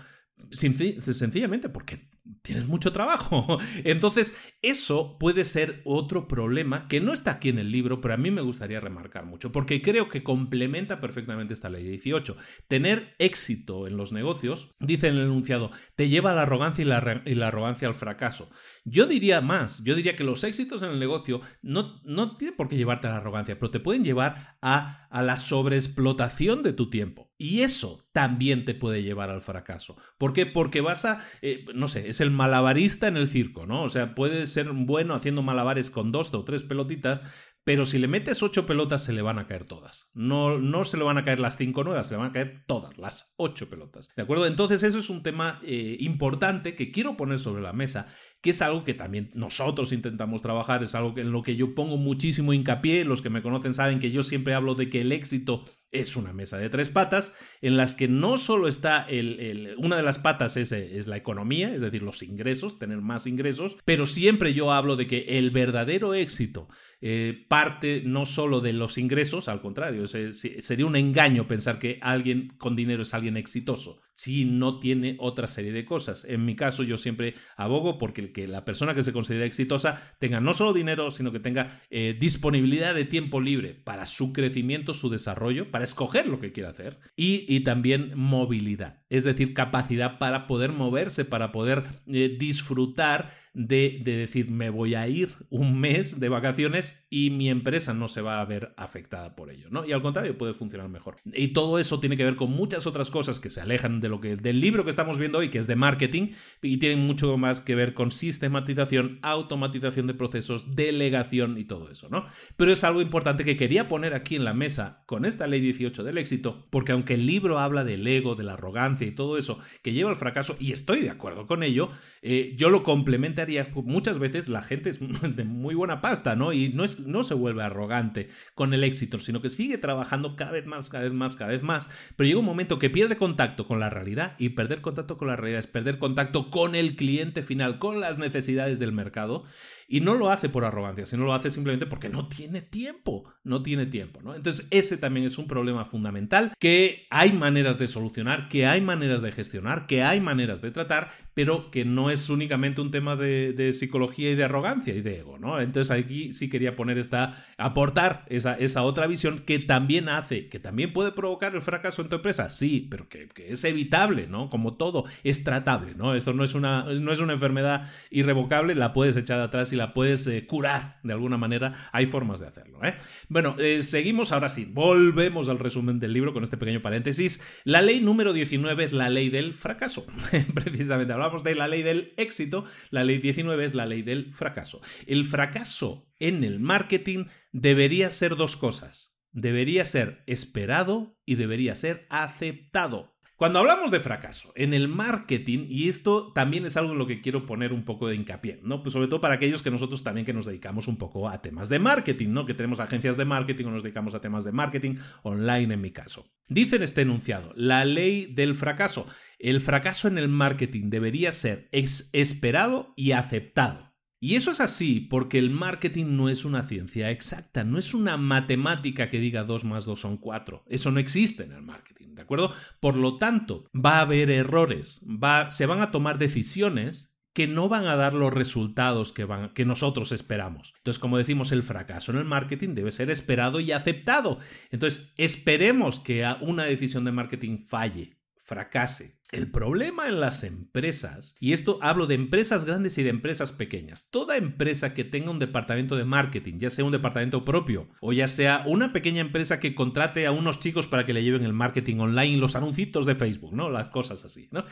sencillamente porque tienes mucho trabajo. Entonces, eso puede ser otro problema que no está aquí en el libro, pero a mí me gustaría remarcar mucho, porque creo que complementa perfectamente esta ley 18. Tener éxito en los negocios, dice el enunciado, te lleva a la arrogancia y la arrogancia al fracaso. Yo diría más, yo diría que los éxitos en el negocio no, no tienen por qué llevarte a la arrogancia, pero te pueden llevar a, a la sobreexplotación de tu tiempo. Y eso también te puede llevar al fracaso. ¿Por qué? Porque vas a, eh, no sé, es el malabarista en el circo, ¿no? O sea, puede ser bueno haciendo malabares con dos o tres pelotitas, pero si le metes ocho pelotas, se le van a caer todas. No, no se le van a caer las cinco nuevas, se le van a caer todas, las ocho pelotas. ¿De acuerdo? Entonces, eso es un tema eh, importante que quiero poner sobre la mesa, que es algo que también nosotros intentamos trabajar, es algo en lo que yo pongo muchísimo hincapié. Los que me conocen saben que yo siempre hablo de que el éxito es una mesa de tres patas en las que no solo está el, una de las patas es, es, la economía, es decir, los ingresos, tener más ingresos, pero siempre yo hablo de que el verdadero éxito eh, parte no solo de los ingresos, al contrario, sería un engaño pensar que alguien con dinero es alguien exitoso si no tiene otra serie de cosas. En mi caso, yo siempre abogo porque que la persona que se considera exitosa tenga no solo dinero, sino que tenga eh, disponibilidad de tiempo libre para su crecimiento, su desarrollo, para escoger lo que quiere hacer y, y también movilidad. Es decir, capacidad para poder moverse, para poder eh, disfrutar de, decir, me voy a ir un mes de vacaciones y mi empresa no se va a ver afectada por ello, ¿no? Y al contrario, puede funcionar mejor. Y todo eso tiene que ver con muchas otras cosas que se alejan de lo que, del libro que estamos viendo hoy, que es de marketing, y tienen mucho más que ver con sistematización, automatización de procesos, delegación y todo eso, ¿no? Pero es algo importante que quería poner aquí en la mesa con esta ley 18 del éxito, porque aunque el libro habla del ego, de la arrogancia y todo eso que lleva al fracaso, y estoy de acuerdo con ello, eh, yo lo complementaría muchas veces la gente es de muy buena pasta, ¿no? Y no, es, no se vuelve arrogante con el éxito, sino que sigue trabajando cada vez más, cada vez más, cada vez más. Pero llega un momento que pierde contacto con la realidad y perder contacto con la realidad es perder contacto con el cliente final, con las necesidades del mercado. Y no lo hace por arrogancia, sino lo hace simplemente porque no tiene tiempo, no tiene tiempo, ¿no? Entonces ese también es un problema fundamental que hay maneras de solucionar, que hay maneras de gestionar, que hay maneras de tratar, pero que no es únicamente un tema de, psicología y de arrogancia y de ego, ¿no? Entonces aquí sí quería poner esta, aportar esa, esa otra visión que también hace, que también puede provocar el fracaso en tu empresa, sí, pero que, es evitable, ¿no? Como todo, es tratable, ¿no? Esto no es una, no es una enfermedad irrevocable, la puedes echar atrás y la puedes eh, curar de alguna manera, hay formas de hacerlo. ¿eh? Bueno, eh, seguimos ahora sí, volvemos al resumen del libro con este pequeño paréntesis. La ley número 19 es la ley del fracaso. Precisamente hablamos de la ley del éxito, la ley 19 es la ley del fracaso. El fracaso en el marketing debería ser dos cosas. Debería ser esperado y debería ser aceptado. Cuando hablamos de fracaso en el marketing, y esto también es algo en lo que quiero poner un poco de hincapié, ¿no? Pues sobre todo para aquellos que nosotros también que nos dedicamos un poco a temas de marketing, ¿no? Que tenemos agencias de marketing o nos dedicamos a temas de marketing online en mi caso. Dicen este enunciado, la ley del fracaso. El fracaso en el marketing debería ser esperado y aceptado. Y eso es así porque el marketing no es una ciencia exacta, no es una matemática que diga 2 más 2 son 4. Eso no existe en el marketing, ¿de acuerdo? Por lo tanto, va a haber errores, va, se van a tomar decisiones que no van a dar los resultados que, van, que nosotros esperamos. Entonces, como decimos, el fracaso en el marketing debe ser esperado y aceptado. Entonces, esperemos que una decisión de marketing falle, fracase, el problema en las empresas, y esto hablo de empresas grandes y de empresas pequeñas, toda empresa que tenga un departamento de marketing, ya sea un departamento propio o ya sea una pequeña empresa que contrate a unos chicos para que le lleven el marketing online los anuncios de Facebook, ¿no? Las cosas así, ¿no?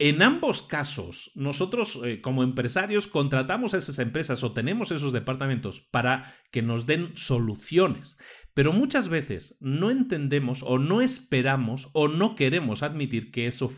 En ambos casos, nosotros eh, como empresarios contratamos a esas empresas o tenemos esos departamentos para que nos den soluciones. Pero muchas veces no entendemos o no esperamos o no queremos admitir que eso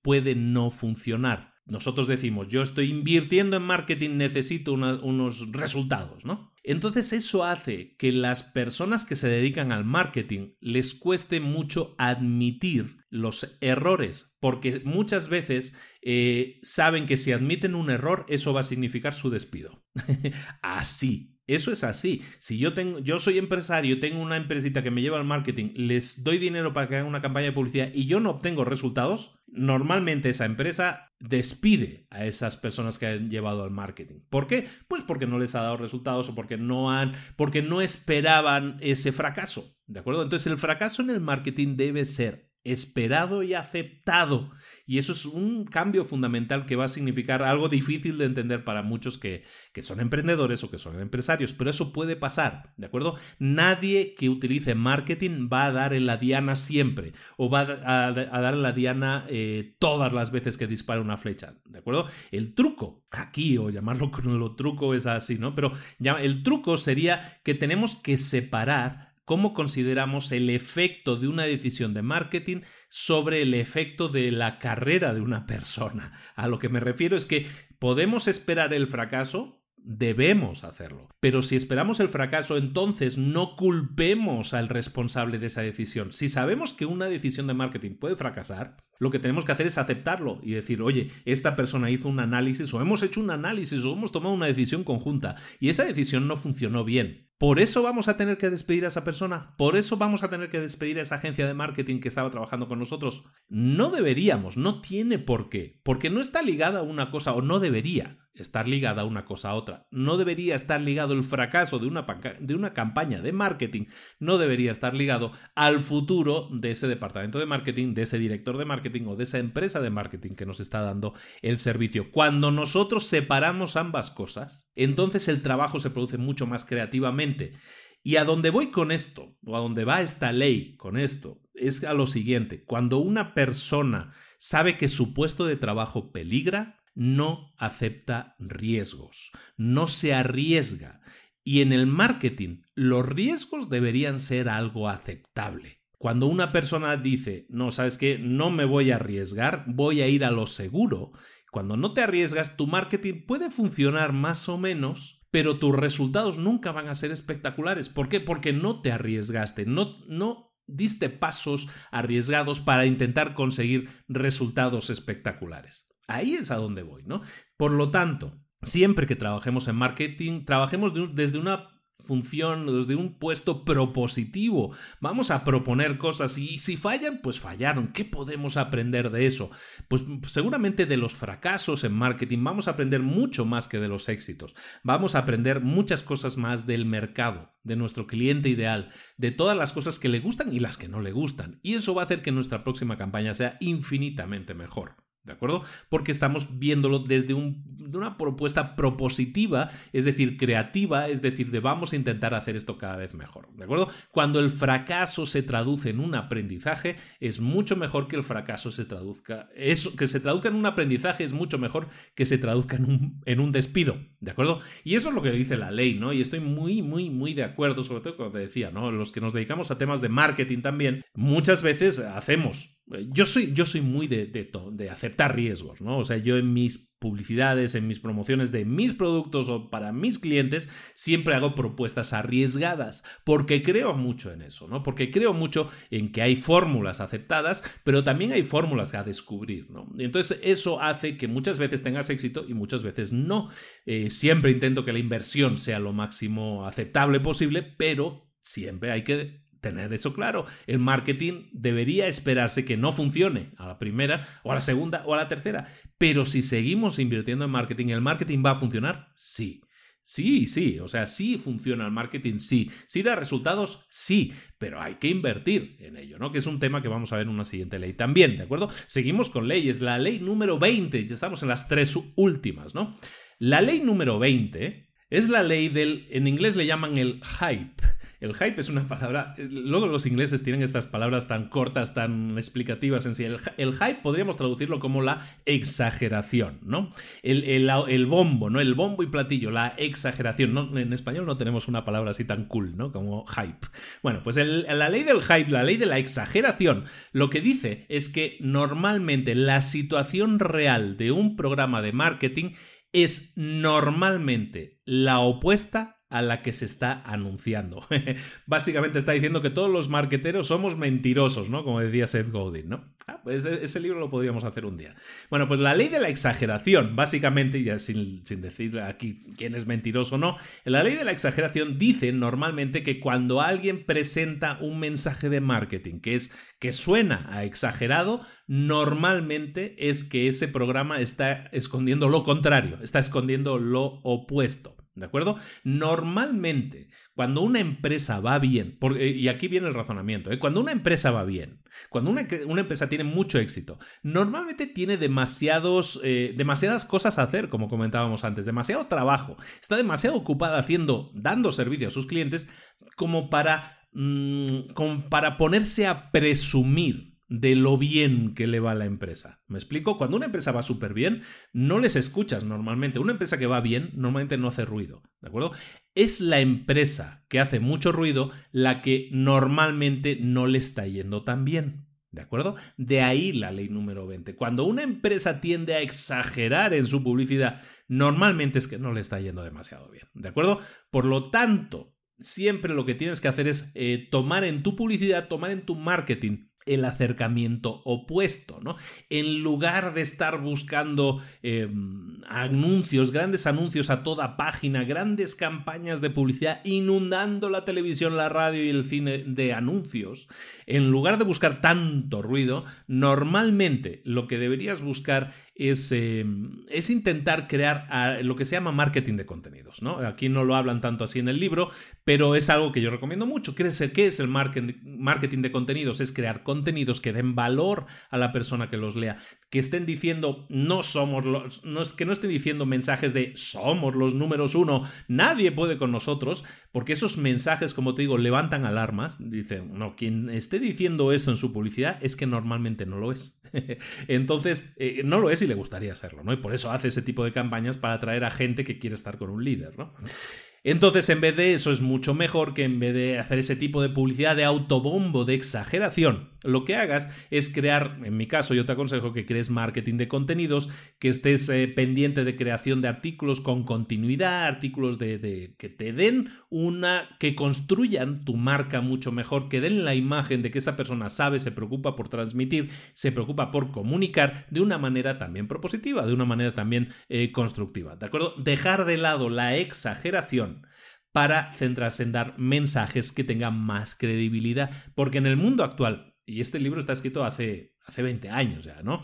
puede no funcionar. Nosotros decimos, yo estoy invirtiendo en marketing, necesito unos resultados, ¿no? Entonces eso hace que las personas que se dedican al marketing les cueste mucho admitir los errores, porque muchas veces eh, saben que si admiten un error, eso va a significar su despido. Así, eso es así. Si yo tengo, yo soy empresario, tengo una empresita que me lleva al marketing, les doy dinero para que hagan una campaña de publicidad y yo no obtengo resultados, normalmente esa empresa despide a esas personas que han llevado al marketing. ¿Por qué? Pues porque no les ha dado resultados o porque no han, porque no esperaban ese fracaso. ¿De acuerdo? Entonces el fracaso en el marketing debe ser esperado y aceptado. Y eso es un cambio fundamental que va a significar algo difícil de entender para muchos que, que, son emprendedores o que son empresarios, pero eso puede pasar, ¿de acuerdo? Nadie que utilice marketing va a dar en la diana siempre o va a, dar en la diana eh, todas las veces que dispara una flecha, ¿de acuerdo? El truco aquí, o llamarlo con lo truco es así, ¿no? Pero ya, el truco sería que tenemos que separar cómo consideramos el efecto de una decisión de marketing sobre el efecto de la carrera de una persona. A lo que me refiero es que podemos esperar el fracaso, debemos hacerlo. Pero si esperamos el fracaso, entonces no culpemos al responsable de esa decisión. Si sabemos que una decisión de marketing puede fracasar, lo que tenemos que hacer es aceptarlo y decir, oye, esta persona hizo un análisis o hemos hecho un análisis o hemos tomado una decisión conjunta y esa decisión no funcionó bien. Por eso vamos a tener que despedir a esa persona, por eso vamos a tener que despedir a esa agencia de marketing que estaba trabajando con nosotros. No deberíamos, no tiene por qué, porque no está ligada a una cosa o no debería estar ligada una cosa a otra. No debería estar ligado el fracaso de una, de una campaña de marketing, no debería estar ligado al futuro de ese departamento de marketing, de ese director de marketing o de esa empresa de marketing que nos está dando el servicio. Cuando nosotros separamos ambas cosas, entonces el trabajo se produce mucho más creativamente. Y a dónde voy con esto, o a dónde va esta ley con esto, es a lo siguiente. Cuando una persona sabe que su puesto de trabajo peligra, no acepta riesgos, no se arriesga. Y en el marketing, los riesgos deberían ser algo aceptable. Cuando una persona dice, no, sabes que no me voy a arriesgar, voy a ir a lo seguro, cuando no te arriesgas, tu marketing puede funcionar más o menos, pero tus resultados nunca van a ser espectaculares. ¿Por qué? Porque no te arriesgaste, no, no diste pasos arriesgados para intentar conseguir resultados espectaculares. Ahí es a donde voy, ¿no? Por lo tanto, siempre que trabajemos en marketing, trabajemos desde una función, desde un puesto propositivo. Vamos a proponer cosas y si fallan, pues fallaron. ¿Qué podemos aprender de eso? Pues seguramente de los fracasos en marketing vamos a aprender mucho más que de los éxitos. Vamos a aprender muchas cosas más del mercado, de nuestro cliente ideal, de todas las cosas que le gustan y las que no le gustan. Y eso va a hacer que nuestra próxima campaña sea infinitamente mejor. ¿De acuerdo? Porque estamos viéndolo desde una propuesta propositiva, es decir, creativa, es decir, de vamos a intentar hacer esto cada vez mejor. ¿De acuerdo? Cuando el fracaso se traduce en un aprendizaje, es mucho mejor que el fracaso se traduzca. Eso, que se traduzca en un aprendizaje es mucho mejor que se traduzca en un, en un despido. ¿De acuerdo? Y eso es lo que dice la ley, ¿no? Y estoy muy, muy, muy de acuerdo, sobre todo cuando te decía, ¿no? Los que nos dedicamos a temas de marketing también, muchas veces hacemos yo soy, yo soy muy de, de, de, aceptar riesgos, ¿no? O sea, yo en mis publicidades, en mis promociones de mis productos o para mis clientes, siempre hago propuestas arriesgadas, porque creo mucho en eso, ¿no? Porque creo mucho en que hay fórmulas aceptadas, pero también hay fórmulas a descubrir, ¿no? entonces eso hace que muchas veces tengas éxito y muchas veces no. Eh, siempre intento que la inversión sea lo máximo aceptable posible, pero siempre hay que tener eso claro. El marketing debería esperarse que no funcione a la primera o a la segunda o a la tercera. Pero si seguimos invirtiendo en marketing, ¿el marketing va a funcionar? Sí. Sí, sí, o sea, sí funciona el marketing, sí. Sí da resultados, sí, pero hay que invertir en ello, ¿no? Que es un tema que vamos a ver en una siguiente ley también, ¿de acuerdo? Seguimos con leyes. La ley número 20, ya estamos en las tres últimas, ¿no? La ley número 20 es la ley del, en inglés le llaman el hype. El hype es una palabra, luego los ingleses tienen estas palabras tan cortas, tan explicativas en sí. El, hype podríamos traducirlo como la exageración, ¿no? El, bombo, ¿no? El bombo y platillo, la exageración. en español no tenemos una palabra así tan cool, ¿no? Como hype. Bueno, pues la ley del hype, la ley de la exageración, lo que dice es que normalmente la situación real de un programa de marketing es normalmente la opuesta a la que se está anunciando. Básicamente está diciendo que todos los marqueteros somos mentirosos, ¿no? Como decía Seth Godin, ¿no? Ah, pues ese libro lo podríamos hacer un día. Bueno, pues la ley de la exageración, básicamente, ya sin, sin decir aquí quién es mentiroso o no, la ley de la exageración dice normalmente que cuando alguien presenta un mensaje de marketing que es que suena a exagerado, normalmente es que ese programa está escondiendo lo contrario, está escondiendo lo opuesto. ¿De acuerdo? Normalmente, cuando una empresa va bien, y aquí viene el razonamiento, ¿eh? cuando una empresa va bien, cuando una, empresa tiene mucho éxito, normalmente tiene demasiados, eh, demasiadas cosas a hacer, como comentábamos antes, demasiado trabajo, está demasiado ocupada haciendo, dando servicio a sus clientes, como para, mm, como para ponerse a presumir de lo bien que le va a la empresa. ¿Me explico? Cuando una empresa va súper bien, no les escuchas normalmente. Una empresa que va bien normalmente no hace ruido, ¿de acuerdo? Es la empresa que hace mucho ruido la que normalmente no le está yendo tan bien. ¿De acuerdo? De ahí la ley número 20. Cuando una empresa tiende a exagerar en su publicidad, normalmente es que no le está yendo demasiado bien. ¿De acuerdo? Por lo tanto, siempre lo que tienes que hacer es eh, tomar en tu publicidad, tomar en tu marketing el acercamiento opuesto, ¿no? En lugar de estar buscando em, anuncios, grandes anuncios a toda página, grandes campañas de publicidad inundando la televisión, la radio y el cine de anuncios, en lugar de buscar tanto ruido, normalmente lo que deberías buscar es, em, es intentar crear ah, lo que se llama marketing de contenidos. ¿no? Aquí no lo hablan tanto así en el libro, pero es algo que yo recomiendo mucho. ¿Qué qué es el marketing de contenidos? Es crear contenidos que den valor a la persona que los lea, que estén diciendo no somos los, no, que no estén diciendo mensajes de somos los números uno, nadie puede con nosotros, porque esos mensajes, como te digo, levantan alarmas. Dicen, no, quien esté diciendo esto en su publicidad es que normalmente no lo es. Entonces, eh, no lo es y le gustaría serlo, ¿no? Y por eso hace ese tipo de campañas para atraer a gente que quiere estar con un líder, ¿no? Entonces, en vez de eso, es mucho mejor que en vez de hacer ese tipo de publicidad de autobombo, de exageración, lo que hagas es crear, en mi caso yo te aconsejo que crees marketing de contenidos, que estés eh, pendiente de creación de artículos con continuidad, artículos de, que te den una, que construyan tu marca mucho mejor, que den la imagen de que esta persona sabe, se preocupa por transmitir, se preocupa por comunicar de una manera también propositiva, de una manera también eh, constructiva, ¿de acuerdo? Dejar de lado la exageración para centrarse en dar mensajes que tengan más credibilidad, porque en el mundo actual y este libro está escrito hace, hace 20 años ya, ¿no?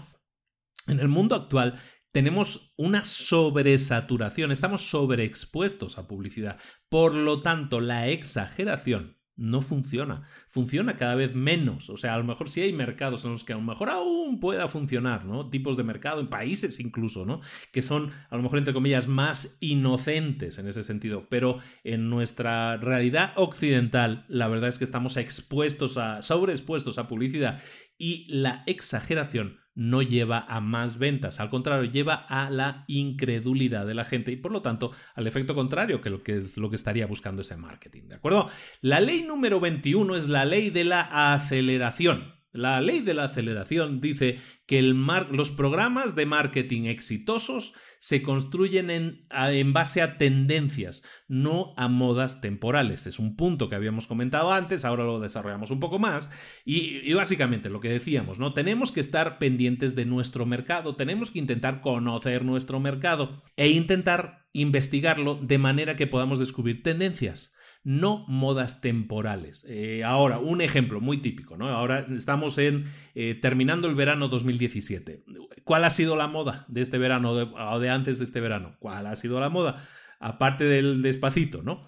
En el mundo actual tenemos una sobresaturación, estamos sobreexpuestos a publicidad. Por lo tanto, la exageración no funciona. Funciona cada vez menos. O sea, a lo mejor sí hay mercados en los que a lo mejor aún pueda funcionar, ¿no? Tipos de mercado, en países incluso, ¿no? Que son, a lo mejor, entre comillas, más inocentes en ese sentido. Pero en nuestra realidad occidental, la verdad es que estamos expuestos a, sobreexpuestos a publicidad y la exageración no lleva a más ventas, al contrario, lleva a la incredulidad de la gente y por lo tanto al efecto contrario que lo que es lo que estaría buscando ese marketing, ¿de acuerdo? La ley número 21 es la ley de la aceleración. La ley de la aceleración dice que los programas de marketing exitosos se construyen en, base a tendencias, no a modas temporales. Es un punto que habíamos comentado antes, ahora lo desarrollamos un poco más. Y, y, básicamente lo que decíamos, ¿no? Tenemos que estar pendientes de nuestro mercado, tenemos que intentar conocer nuestro mercado e intentar investigarlo de manera que podamos descubrir tendencias no modas temporales. Eh, ahora, un ejemplo muy típico, ¿no? Ahora estamos en eh, terminando el verano 2017. ¿Cuál ha sido la moda de este verano o de antes de este verano? ¿Cuál ha sido la moda? Aparte del despacito, ¿no?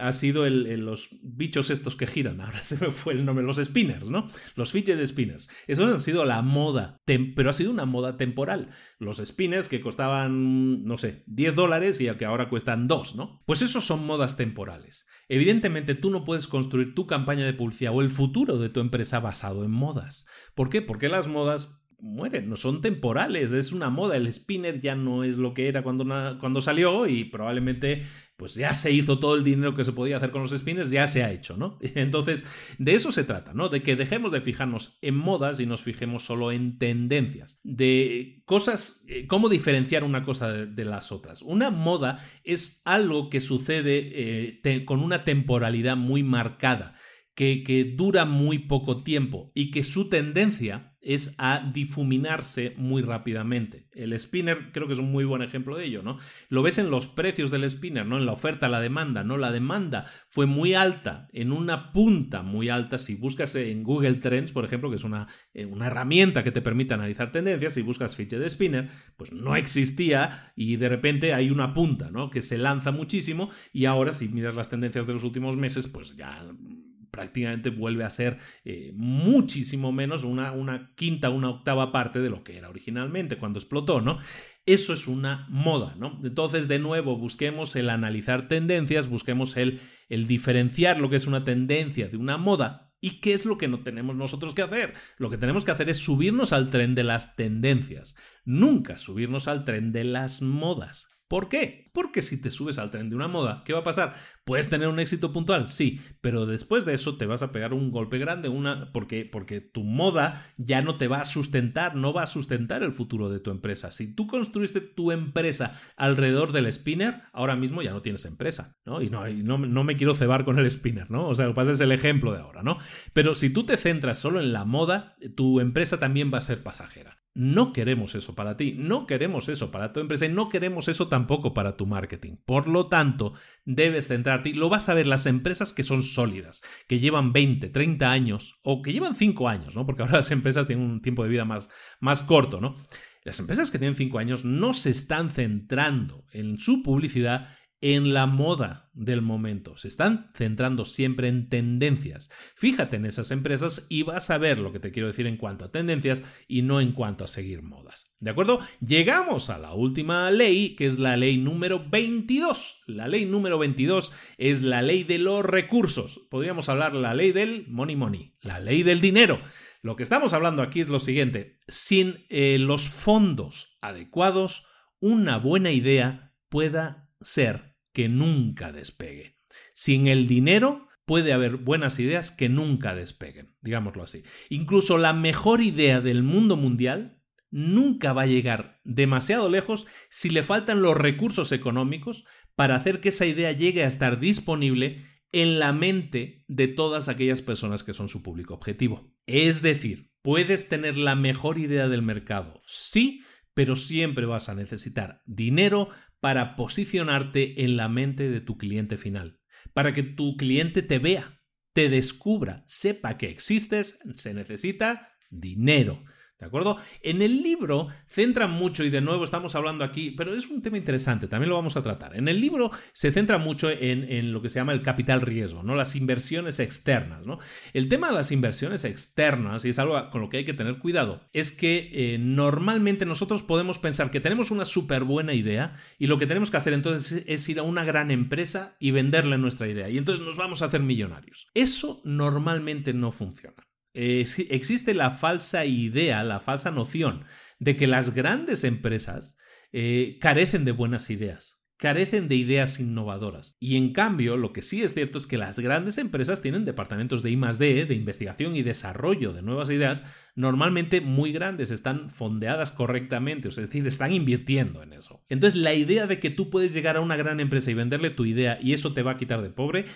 ha sido el, los bichos estos que giran, ahora se me fue el nombre, los spinners, ¿no? Los fidget spinners. Esos han sido la moda, pero ha sido una moda temporal. Los spinners que costaban, no sé, 10 dólares y que ahora cuestan 2, ¿no? Pues esos son modas temporales. Evidentemente tú no puedes construir tu campaña de publicidad o el futuro de tu empresa basado en modas. ¿Por qué? Porque las modas mueren, no son temporales, es una moda, el spinner ya no es lo que era cuando, cuando salió y probablemente pues ya se hizo todo el dinero que se podía hacer con los spinners, ya se ha hecho, ¿no? Entonces, de eso se trata, ¿no? De que dejemos de fijarnos en modas y nos fijemos solo en tendencias, de cosas, eh, cómo diferenciar una cosa de, las otras. Una moda es algo que sucede eh, con una temporalidad muy marcada, que, que dura muy poco tiempo y que su tendencia es a difuminarse muy rápidamente. El spinner creo que es un muy buen ejemplo de ello, ¿no? Lo ves en los precios del spinner, ¿no? En la oferta, la demanda, ¿no? La demanda fue muy alta, en una punta muy alta. Si buscas en Google Trends, por ejemplo, que es una, eh, una herramienta que te permite analizar tendencias, si buscas ficha de spinner, pues no existía y de repente hay una punta, ¿no? Que se lanza muchísimo y ahora si miras las tendencias de los últimos meses, pues ya prácticamente vuelve a ser eh, muchísimo menos, una, una quinta, una octava parte de lo que era originalmente cuando explotó, ¿no? Eso es una moda, ¿no? Entonces, de nuevo, busquemos el analizar tendencias, busquemos el, el diferenciar lo que es una tendencia de una moda ¿Y qué es lo que no tenemos nosotros que hacer? Lo que tenemos que hacer es subirnos al tren de las tendencias, nunca subirnos al tren de las modas. ¿Por qué? Porque si te subes al tren de una moda, ¿qué va a pasar? ¿Puedes tener un éxito puntual? Sí, pero después de eso te vas a pegar un golpe grande, una porque porque tu moda ya no te va a sustentar, no va a sustentar el futuro de tu empresa. Si tú construiste tu empresa alrededor del spinner, ahora mismo ya no tienes empresa, ¿no? Y no, no, no me quiero cebar con el spinner, ¿no? O sea, lo que pasa es el ejemplo de ahora, ¿no? Pero si tú te centras solo en la moda, tu empresa también va a ser pasajera. No queremos eso para ti, no queremos eso para tu empresa y no queremos eso tampoco para tu marketing. Por lo tanto, debes centrarte y lo vas a ver las empresas que son sólidas, que llevan 20, 30 años o que llevan 5 años, ¿no? Porque ahora las empresas tienen un tiempo de vida más, más corto, ¿no? Las empresas que tienen 5 años no se están centrando en su publicidad en la moda del momento. Se están centrando siempre en tendencias. Fíjate en esas empresas y vas a ver lo que te quiero decir en cuanto a tendencias y no en cuanto a seguir modas. ¿De acuerdo? Llegamos a la última ley, que es la ley número 22. La ley número 22 es la ley de los recursos. Podríamos hablar la ley del money money, la ley del dinero. Lo que estamos hablando aquí es lo siguiente. Sin eh, los fondos adecuados, una buena idea pueda ser que nunca despegue. Sin el dinero puede haber buenas ideas que nunca despeguen, digámoslo así. Incluso la mejor idea del mundo mundial nunca va a llegar demasiado lejos si le faltan los recursos económicos para hacer que esa idea llegue a estar disponible en la mente de todas aquellas personas que son su público objetivo. Es decir, puedes tener la mejor idea del mercado, sí, pero siempre vas a necesitar dinero para posicionarte en la mente de tu cliente final, para que tu cliente te vea, te descubra, sepa que existes, se necesita dinero. ¿De acuerdo? En el libro centra mucho, y de nuevo estamos hablando aquí, pero es un tema interesante, también lo vamos a tratar. En el libro se centra mucho en, lo que se llama el capital riesgo, ¿no? Las inversiones externas, ¿no? El tema de las inversiones externas, y es algo con lo que hay que tener cuidado, es que eh, normalmente nosotros podemos pensar que tenemos una súper buena idea y lo que tenemos que hacer entonces es ir a una gran empresa y venderle nuestra idea. Y entonces nos vamos a hacer millonarios. Eso normalmente no funciona. Eh, existe la falsa idea, la falsa noción de que las grandes empresas eh, carecen de buenas ideas carecen de ideas innovadoras. Y en cambio, lo que sí es cierto es que las grandes empresas tienen departamentos de I+D, de investigación y desarrollo de nuevas ideas, normalmente muy grandes, están fondeadas correctamente, es decir, están invirtiendo en eso. Entonces, la idea de que tú puedes llegar a una gran empresa y venderle tu idea y eso te va a quitar de pobre,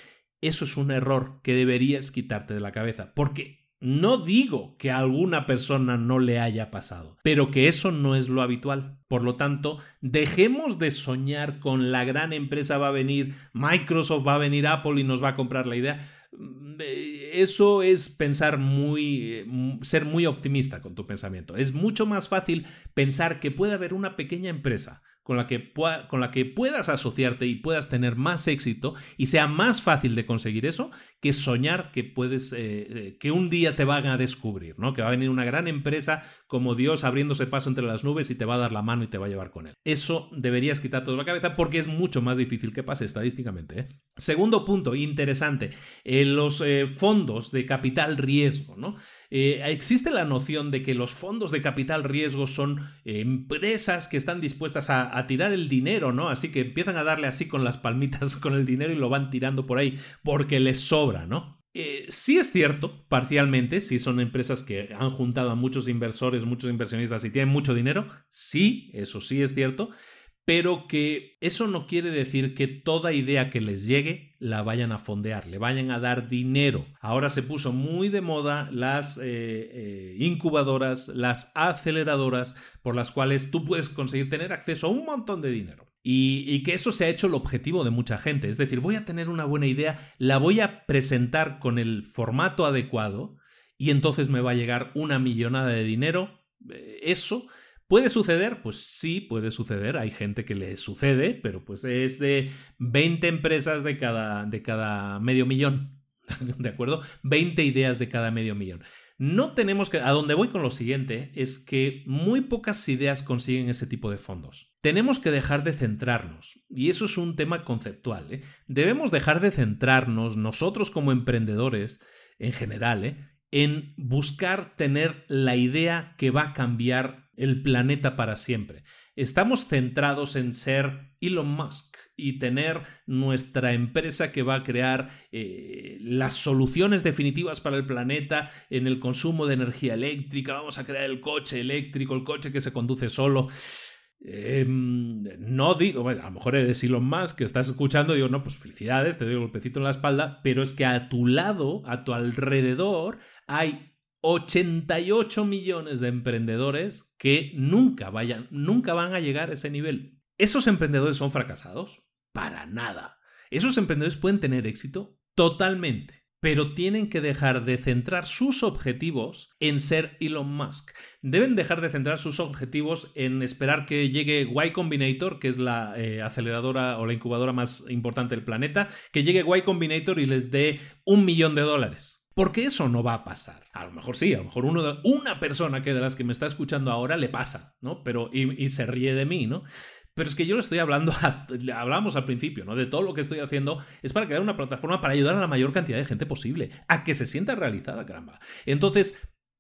eso es un error que deberías quitarte de la cabeza, porque no digo que a alguna persona no le haya pasado, pero que eso no es lo habitual. Por lo tanto, dejemos de soñar con la gran empresa va a venir, Microsoft va a venir, Apple y nos va a comprar la idea. Mm, eh, eso es pensar muy, eh, ser muy optimista con tu pensamiento. Es mucho más fácil pensar que puede haber una pequeña empresa con la, que con la que puedas asociarte y puedas tener más éxito y sea más fácil de conseguir eso que soñar que puedes, eh, eh, que un día te van a descubrir, ¿no? Que va a venir una gran empresa como Dios abriéndose paso entre las nubes y te va a dar la mano y te va a llevar con él. Eso deberías quitar todo la cabeza porque es mucho más difícil que pase estadísticamente. ¿eh? Segundo punto, interesante, los fondos de capital riesgo, ¿no? Existe la noción de que los fondos de capital riesgo son empresas que están dispuestas a, a, tirar el dinero, ¿no? Así que empiezan a darle así con las palmitas con el dinero y lo van tirando por ahí porque les sobra, ¿no? Eh, sí es cierto, parcialmente, si son empresas que han juntado a muchos inversores, muchos inversionistas y tienen mucho dinero, sí, eso sí es cierto, pero que eso no quiere decir que toda idea que les llegue la vayan a fondear, le vayan a dar dinero. Ahora se puso muy de moda las eh, eh, incubadoras, las aceleradoras, por las cuales tú puedes conseguir tener acceso a un montón de dinero. Y, que eso se ha hecho el objetivo de mucha gente. Es decir, voy a tener una buena idea, la voy a presentar con el formato adecuado y entonces me va a llegar una millonada de dinero. Eh, eso ¿Puede suceder? Pues sí, puede suceder. Hay gente que le sucede, pero pues es de 20 empresas de cada, de cada medio millón. ¿De acuerdo? 20 ideas de cada medio millón. No tenemos que... A donde voy con lo siguiente es que muy pocas ideas consiguen ese tipo de fondos. Tenemos que dejar de centrarnos, y eso es un tema conceptual. ¿eh? Debemos dejar de centrarnos nosotros como emprendedores en general, ¿eh? en buscar tener la idea que va a cambiar el planeta para siempre. Estamos centrados en ser Elon Musk y tener nuestra empresa que va a crear eh, las soluciones definitivas para el planeta en el consumo de energía eléctrica. Vamos a crear el coche eléctrico, el coche que se conduce solo. Em, no digo, a lo mejor eres Elon Musk que estás escuchando, digo, no, pues felicidades, te doy un golpecito en la espalda, pero es que a tu lado, a tu alrededor, hay 88 millones de emprendedores que nunca vayan, nunca van a llegar a ese nivel. ¿Esos emprendedores son fracasados? Para nada. ¿Esos emprendedores pueden tener éxito? Totalmente. pero tienen que dejar de centrar sus objetivos en ser Elon Musk. Deben dejar de centrar sus objetivos en esperar que llegue Y Combinator, que es la eh, aceleradora o la incubadora más importante del planeta, que llegue Y Combinator y les dé un millón de dólares. Porque eso no va a pasar. A lo mejor sí, a lo mejor una persona que de las que me está escuchando ahora le pasa, ¿no? Pero y, se ríe de mí, ¿no? Pero es que yo lo estoy hablando, hablábamos al principio, ¿no? De todo lo que estoy haciendo es para crear una plataforma para ayudar a la mayor cantidad de gente posible, a que se sienta realizada, caramba. Entonces,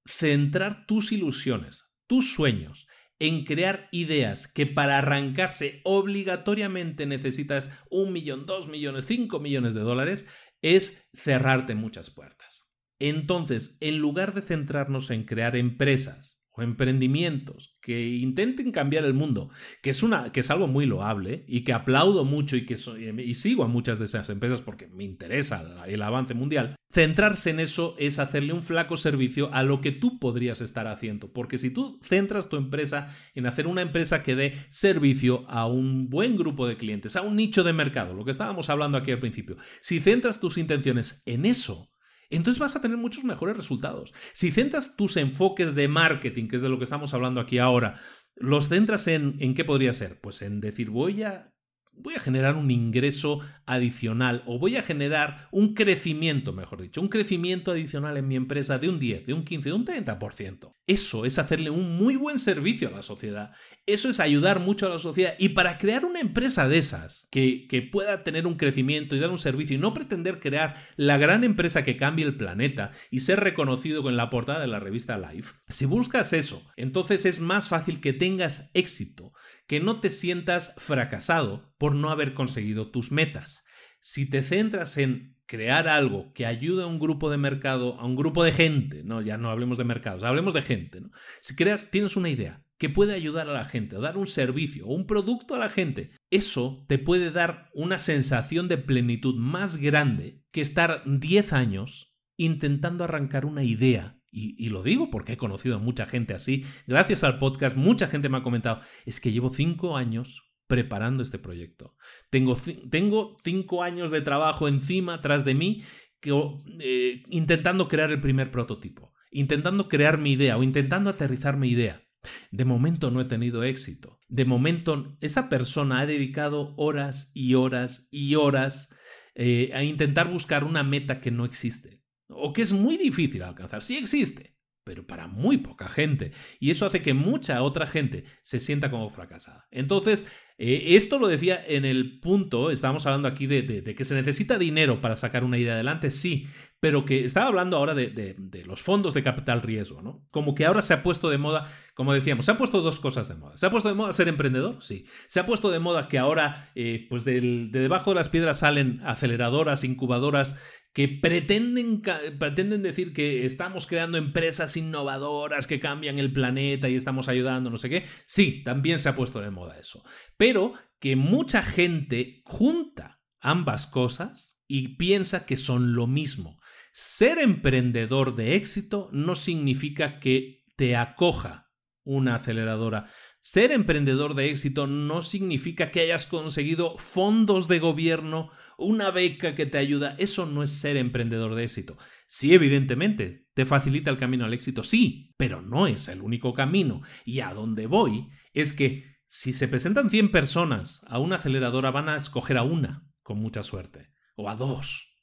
centrar tus ilusiones, tus sueños, en crear ideas que para arrancarse obligatoriamente necesitas un millón, dos millones, cinco millones de dólares, es cerrarte muchas puertas. Entonces, en lugar de centrarnos en crear empresas, o emprendimientos que intenten cambiar el mundo, que es, una, que es algo muy loable y que aplaudo mucho y que y sigo a muchas de esas empresas porque me interesa el avance mundial, centrarse en eso es hacerle un flaco servicio a lo que tú podrías estar haciendo, porque si tú centras tu empresa en hacer una empresa que dé servicio a un buen grupo de clientes, a un nicho de mercado, lo que estábamos hablando aquí al principio, si centras tus intenciones en eso, entonces vas a tener muchos mejores resultados. Si centras tus enfoques de marketing, que es de lo que estamos hablando aquí ahora, los centras en, ¿en qué podría ser? Pues en decir, voy a voy a generar un ingreso adicional o voy a generar un crecimiento, mejor dicho, un crecimiento adicional en mi empresa de un 10, de un 15, de un 30%. Eso es hacerle un muy buen servicio a la sociedad. Eso es ayudar mucho a la sociedad. Y para crear una empresa de esas, que, que pueda tener un crecimiento y dar un servicio y no pretender crear la gran empresa que cambie el planeta y ser reconocido con la portada de la revista Life, si buscas eso, entonces es más fácil que tengas éxito que no te sientas fracasado por no haber conseguido tus metas. Si te centras en crear algo que ayude a un grupo de mercado, a un grupo de gente, no, ya no hablemos de mercados, hablemos de gente, ¿no? Si creas, tienes una idea que puede ayudar a la gente, o dar un servicio o un producto a la gente, eso te puede dar una sensación de plenitud más grande que estar 10 años intentando arrancar una idea y, lo digo porque he conocido a mucha gente así. Gracias al podcast, mucha gente me ha comentado, es que llevo cinco años preparando este proyecto. Tengo, tengo cinco años de trabajo encima, tras de mí, que, eh, intentando crear el primer prototipo, intentando crear mi idea o intentando aterrizar mi idea. De momento no he tenido éxito. De momento esa persona ha dedicado horas y horas y horas eh, a intentar buscar una meta que no existe o que es muy difícil alcanzar. Sí existe, pero para muy poca gente. Y eso hace que mucha otra gente se sienta como fracasada. Entonces, eh, esto lo decía en el punto, estábamos hablando aquí de, que se necesita dinero para sacar una idea adelante, sí, pero que estaba hablando ahora de, los fondos de capital riesgo, ¿no? Como que ahora se ha puesto de moda, como decíamos, se ha puesto dos cosas de moda. ¿Se ha puesto de moda ser emprendedor? Sí. Se ha puesto de moda que ahora, eh, pues de debajo de las piedras salen aceleradoras, incubadoras que pretenden, pretenden decir que estamos creando empresas innovadoras que cambian el planeta y estamos ayudando, no sé qué. Sí, también se ha puesto de moda eso. Pero que mucha gente junta ambas cosas y piensa que son lo mismo. Ser emprendedor de éxito no significa que te acoja una aceleradora ser emprendedor de éxito no significa que hayas conseguido fondos de gobierno, una beca que te ayuda. Eso no es ser emprendedor de éxito. Sí, evidentemente, te facilita el camino al éxito, sí, pero no es el único camino. Y a donde voy es que si se presentan 100 personas a una aceleradora van a escoger a una, con mucha suerte, o a dos,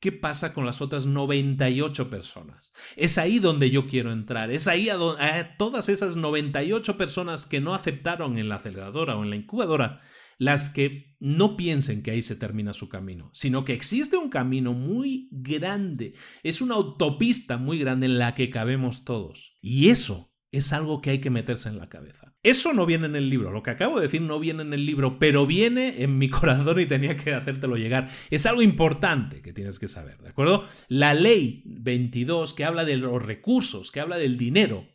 ¿Qué pasa con las otras 98 personas? Es ahí donde yo quiero entrar. Es ahí a, todas esas 98 personas que no aceptaron en la aceleradora o en la incubadora, las que no piensen que ahí se termina su camino, sino que existe un camino muy grande. Es una autopista muy grande en la que cabemos todos. Y eso es algo que hay que meterse en la cabeza. Eso no viene en el libro, lo que acabo de decir no viene en el libro, pero viene en mi corazón y tenía que hacértelo llegar. Es algo importante que tienes que saber, ¿de acuerdo? La ley 22 que habla de los recursos, que habla del dinero,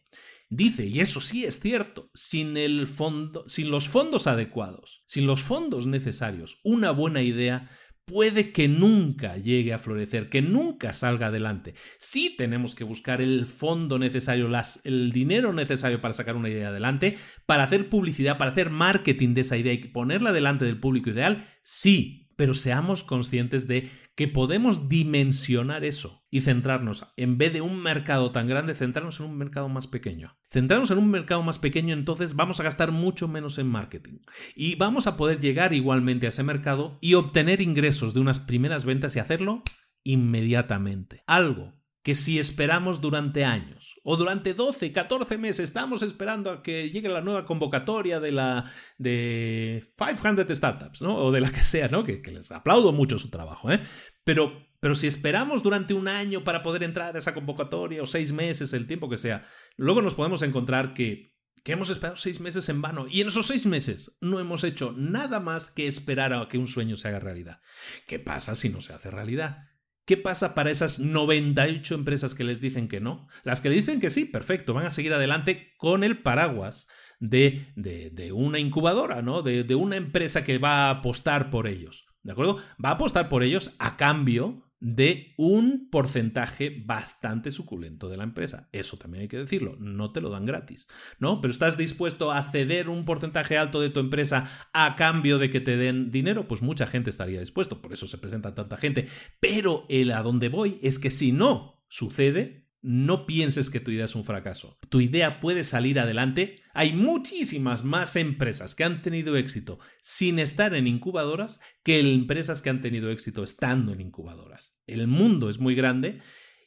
dice, y eso sí es cierto, sin, el fondo, sin los fondos adecuados, sin los fondos necesarios, una buena idea puede que nunca llegue a florecer, que nunca salga adelante. Sí tenemos que buscar el fondo necesario, las, el dinero necesario para sacar una idea adelante, para hacer publicidad, para hacer marketing de esa idea y ponerla delante del público ideal, sí, pero seamos conscientes de que podemos dimensionar eso y centrarnos, en vez de un mercado tan grande, centrarnos en un mercado más pequeño. Centrarnos en un mercado más pequeño, entonces vamos a gastar mucho menos en marketing y vamos a poder llegar igualmente a ese mercado y obtener ingresos de unas primeras ventas y hacerlo inmediatamente. Algo que si esperamos durante años o durante 12, 14 meses, estamos esperando a que llegue la nueva convocatoria de la de 500 startups, ¿no? O de la que sea, ¿no? Que, les aplaudo mucho su trabajo, ¿eh? Pero, pero si esperamos durante un año para poder entrar a esa convocatoria o seis meses, el tiempo que sea, luego nos podemos encontrar que que hemos esperado seis meses en vano y en esos seis meses no hemos hecho nada más que esperar a que un sueño se haga realidad. ¿Qué pasa si no se hace realidad? ¿Qué pasa para esas 98 empresas que les dicen que no? Las que dicen que sí, perfecto, van a seguir adelante con el paraguas de, de, una incubadora, ¿no? De una empresa que va a apostar por ellos. ¿De acuerdo? Va a apostar por ellos a cambio de un porcentaje bastante suculento de la empresa. Eso también hay que decirlo, no te lo dan gratis, ¿no? Pero estás dispuesto a ceder un porcentaje alto de tu empresa a cambio de que te den dinero, pues mucha gente estaría dispuesto, por eso se presenta tanta gente. Pero el a donde voy es que si no sucede, no pienses que tu idea es un fracaso. Tu idea puede salir adelante. Hay muchísimas más empresas que han tenido éxito sin estar en incubadoras que empresas que han tenido éxito estando en incubadoras. El mundo es muy grande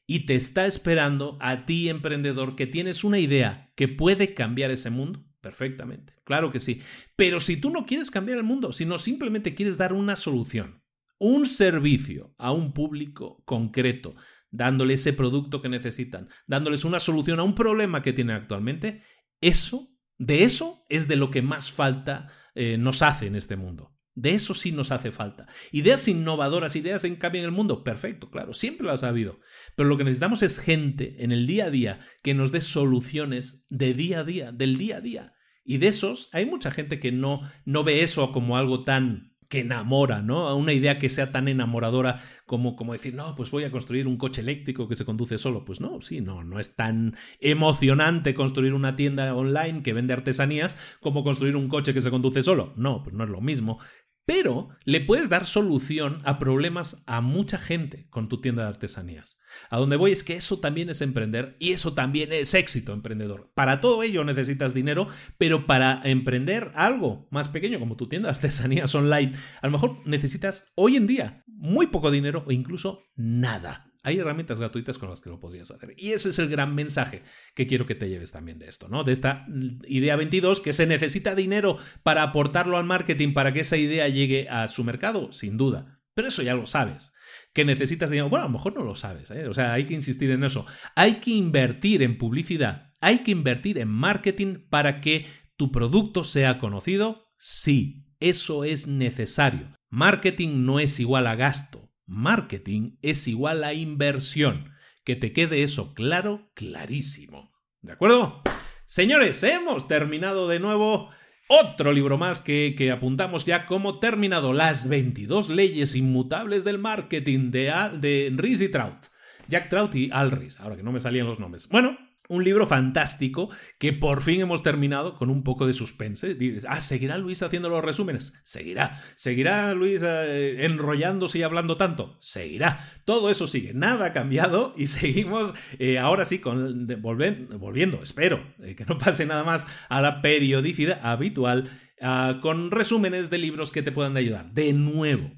y te está esperando a ti, emprendedor, que tienes una idea que puede cambiar ese mundo. Perfectamente, claro que sí. Pero si tú no quieres cambiar el mundo, sino simplemente quieres dar una solución, un servicio a un público concreto, dándole ese producto que necesitan, dándoles una solución a un problema que tienen actualmente, eso, de eso es de lo que más falta eh, nos hace en este mundo. De eso sí nos hace falta. Ideas innovadoras, ideas en cambio en el mundo, perfecto, claro, siempre las ha habido. Pero lo que necesitamos es gente en el día a día que nos dé soluciones de día a día, del día a día. Y de esos hay mucha gente que no, no ve eso como algo tan que enamora, ¿no? A una idea que sea tan enamoradora como, como decir, no, pues voy a construir un coche eléctrico que se conduce solo. Pues no, sí, no, no es tan emocionante construir una tienda online que vende artesanías como construir un coche que se conduce solo. No, pues no es lo mismo pero le puedes dar solución a problemas a mucha gente con tu tienda de artesanías. A donde voy es que eso también es emprender y eso también es éxito emprendedor. Para todo ello necesitas dinero, pero para emprender algo más pequeño como tu tienda de artesanías online, a lo mejor necesitas hoy en día muy poco dinero o incluso nada. Hay herramientas gratuitas con las que lo podrías hacer. Y ese es el gran mensaje que quiero que te lleves también de esto, ¿no? De esta idea 22, que se necesita dinero para aportarlo al marketing para que esa idea llegue a su mercado, sin duda. Pero eso ya lo sabes. Que necesitas dinero. Bueno, a lo mejor no lo sabes, ¿eh? O sea, hay que insistir en eso. Hay que invertir en publicidad, hay que invertir en marketing para que tu producto sea conocido. Sí, eso es necesario. Marketing no es igual a gasto marketing es igual a inversión. Que te quede eso claro, clarísimo. ¿De acuerdo? Señores, hemos terminado de nuevo otro libro más que, que, apuntamos ya como terminado. Las 22 leyes inmutables del marketing de, de Rhys y Trout. Jack Trout y Al Rhys, ahora que no me salían los nombres. Bueno, un libro fantástico que por fin hemos terminado con un poco de suspense. Dices, ah, ¿seguirá Luis haciendo los resúmenes? Seguirá. ¿Seguirá Luis eh, enrollándose y hablando tanto? Seguirá. Todo eso sigue. Nada ha cambiado y seguimos eh, ahora sí con, volviendo, espero eh, que no pase nada más a la periodicidad habitual ah, con resúmenes de libros que te puedan ayudar. De nuevo,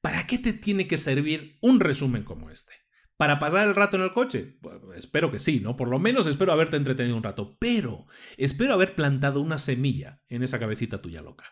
¿para qué te tiene que servir un resumen como este? ¿Para pasar el rato en el coche? Pues, espero que sí, ¿no? Por lo menos espero haberte entretenido un rato. Pero espero haber plantado una semilla en esa cabecita tuya loca.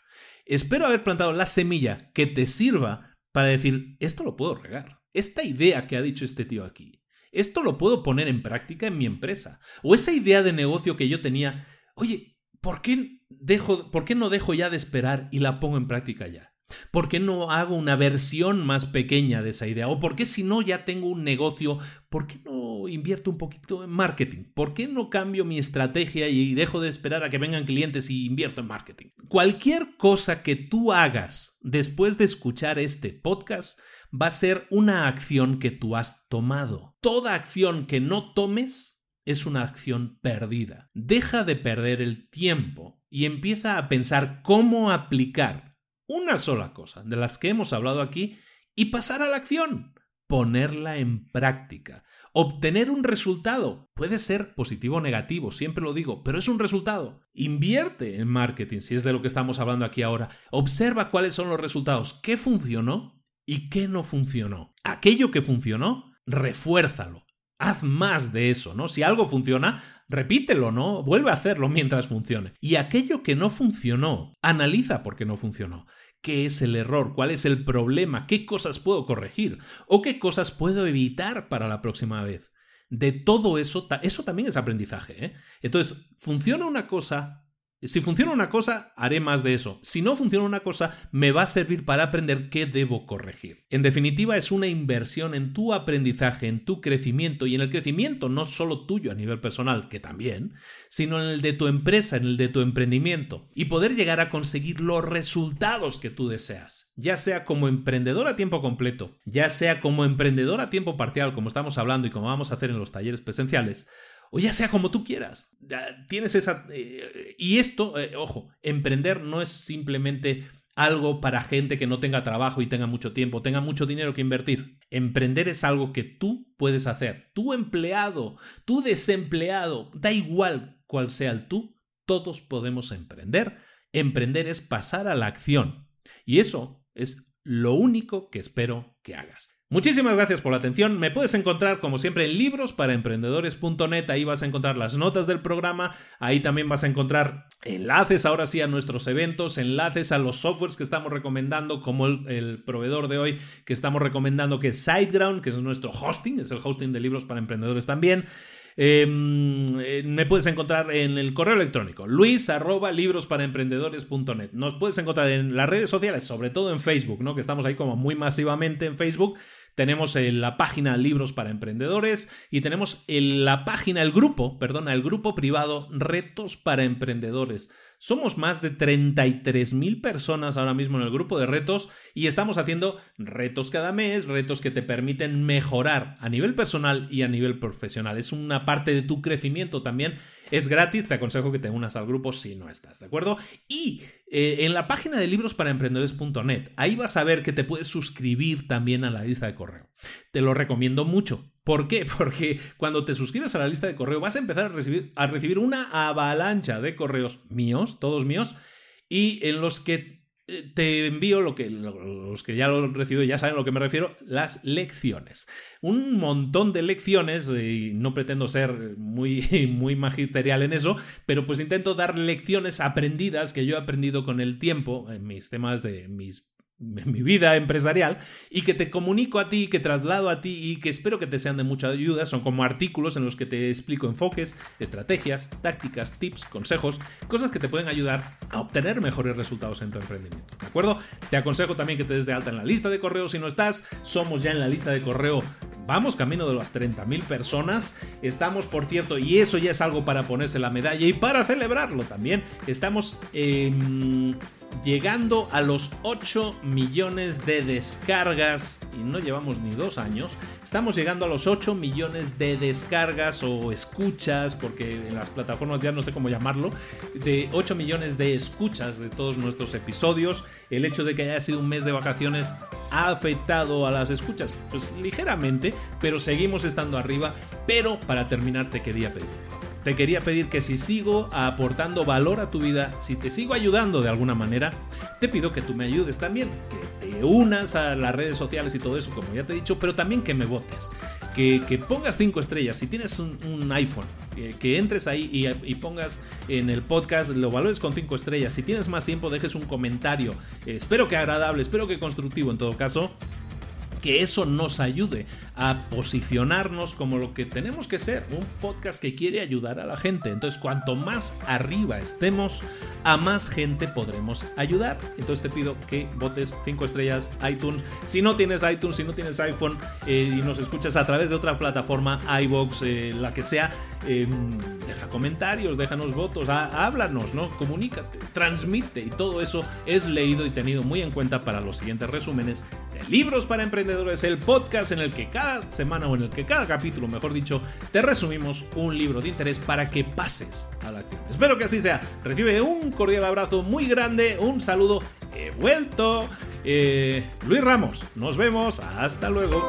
Espero haber plantado la semilla que te sirva para decir, esto lo puedo regar. Esta idea que ha dicho este tío aquí, esto lo puedo poner en práctica en mi empresa. O esa idea de negocio que yo tenía, oye, ¿por qué, dejo, ¿por qué no dejo ya de esperar y la pongo en práctica ya? ¿Por qué no hago una versión más pequeña de esa idea? ¿O por qué si no ya tengo un negocio, por qué no invierto un poquito en marketing? ¿Por qué no cambio mi estrategia y dejo de esperar a que vengan clientes y invierto en marketing? Cualquier cosa que tú hagas después de escuchar este podcast va a ser una acción que tú has tomado. Toda acción que no tomes es una acción perdida. Deja de perder el tiempo y empieza a pensar cómo aplicar una sola cosa de las que hemos hablado aquí y pasar a la acción, ponerla en práctica. Obtener un resultado puede ser positivo o negativo, siempre lo digo, pero es un resultado. Invierte en marketing, si es de lo que estamos hablando aquí ahora. Observa cuáles son los resultados, qué funcionó y qué no funcionó. Aquello que funcionó, refuérzalo. Haz más de eso, ¿no? Si algo funciona, repítelo, ¿no? Vuelve a hacerlo mientras funcione. Y aquello que no funcionó, analiza por qué no funcionó. ¿Qué es el error? ¿Cuál es el problema? ¿Qué cosas puedo corregir? ¿O qué cosas puedo evitar para la próxima vez? De todo eso, eso también es aprendizaje. ¿eh? Entonces, funciona una cosa, si funciona una cosa, haré más de eso. Si no funciona una cosa, me va a servir para aprender qué debo corregir. En definitiva, es una inversión en tu aprendizaje, en tu crecimiento y en el crecimiento no solo tuyo a nivel personal, que también, sino en el de tu empresa, en el de tu emprendimiento y poder llegar a conseguir los resultados que tú deseas, ya sea como emprendedor a tiempo completo, ya sea como emprendedor a tiempo parcial, como estamos hablando y como vamos a hacer en los talleres presenciales, o ya sea como tú quieras. Tienes esa... Eh, y esto, eh, ojo, emprender no es simplemente algo para gente que no tenga trabajo y tenga mucho tiempo, tenga mucho dinero que invertir. Emprender es algo que tú puedes hacer. Tu empleado, tu desempleado, da igual cuál sea el tú, todos podemos emprender. Emprender es pasar a la acción. Y eso es lo único que espero que hagas. Muchísimas gracias por la atención. Me puedes encontrar, como siempre, en librosparaemprendedores.net. Ahí vas a encontrar las notas del programa. Ahí también vas a encontrar enlaces ahora sí a nuestros eventos, enlaces a los softwares que estamos recomendando, como el, proveedor de hoy que estamos recomendando, que es SiteGround, que es nuestro hosting, es el hosting de libros para emprendedores también. Em, eh, me puedes encontrar en el correo electrónico luis arroba Nos puedes encontrar en las redes sociales, sobre todo en Facebook, ¿no? que estamos ahí como muy masivamente en Facebook. Tenemos la página Libros para Emprendedores y tenemos la página, el grupo, perdona, el grupo privado Retos para Emprendedores. Somos más de 33.000 personas ahora mismo en el grupo de retos y estamos haciendo retos cada mes, retos que te permiten mejorar a nivel personal y a nivel profesional. Es una parte de tu crecimiento también es gratis, te aconsejo que te unas al grupo si no estás, ¿de acuerdo? Y eh, en la página de librosparaemprendedores.net, ahí vas a ver que te puedes suscribir también a la lista de correo. Te lo recomiendo mucho. ¿Por qué? Porque cuando te suscribes a la lista de correo vas a empezar a recibir, a recibir una avalancha de correos míos, todos míos, y en los que te envío lo que los que ya lo han recibido ya saben a lo que me refiero, las lecciones. Un montón de lecciones, y no pretendo ser muy, muy magisterial en eso, pero pues intento dar lecciones aprendidas que yo he aprendido con el tiempo en mis temas de mis mi vida empresarial y que te comunico a ti, que traslado a ti y que espero que te sean de mucha ayuda. Son como artículos en los que te explico enfoques, estrategias, tácticas, tips, consejos, cosas que te pueden ayudar a obtener mejores resultados en tu emprendimiento. ¿De acuerdo? Te aconsejo también que te des de alta en la lista de correo si no estás. Somos ya en la lista de correo. Vamos camino de las 30.000 personas. Estamos, por cierto, y eso ya es algo para ponerse la medalla y para celebrarlo también. Estamos en llegando a los 8 millones de descargas, y no llevamos ni dos años, estamos llegando a los 8 millones de descargas o escuchas, porque en las plataformas ya no sé cómo llamarlo, de 8 millones de escuchas de todos nuestros episodios. El hecho de que haya sido un mes de vacaciones ha afectado a las escuchas, pues ligeramente, pero seguimos estando arriba. Pero para terminar te quería pedir te quería pedir que si sigo aportando valor a tu vida, si te sigo ayudando de alguna manera, te pido que tú me ayudes también, que te unas a las redes sociales y todo eso, como ya te he dicho, pero también que me votes. Que, pongas cinco estrellas. Si tienes un, iPhone, que, entres ahí y, pongas en el podcast, lo valores con cinco estrellas. Si tienes más tiempo, dejes un comentario. espero que agradable, espero que constructivo en todo caso que eso nos ayude a posicionarnos como lo que tenemos que ser, un podcast que quiere ayudar a la gente. Entonces, cuanto más arriba estemos, a más gente podremos ayudar. Entonces te pido que votes 5 estrellas iTunes. Si no tienes iTunes, si no tienes iPhone eh, y nos escuchas a través de otra plataforma, iBox, eh, la que sea, em, deja comentarios, déjanos votos, háblanos, ¿no? Comunícate, transmite y todo eso es leído y tenido muy en cuenta para los siguientes resúmenes de libros para emprendedores es el podcast en el que cada semana o en el que cada capítulo, mejor dicho, te resumimos un libro de interés para que pases a la acción. Espero que así sea. Recibe un cordial abrazo muy grande, un saludo he vuelto. Eh, Luis Ramos, nos vemos, hasta luego.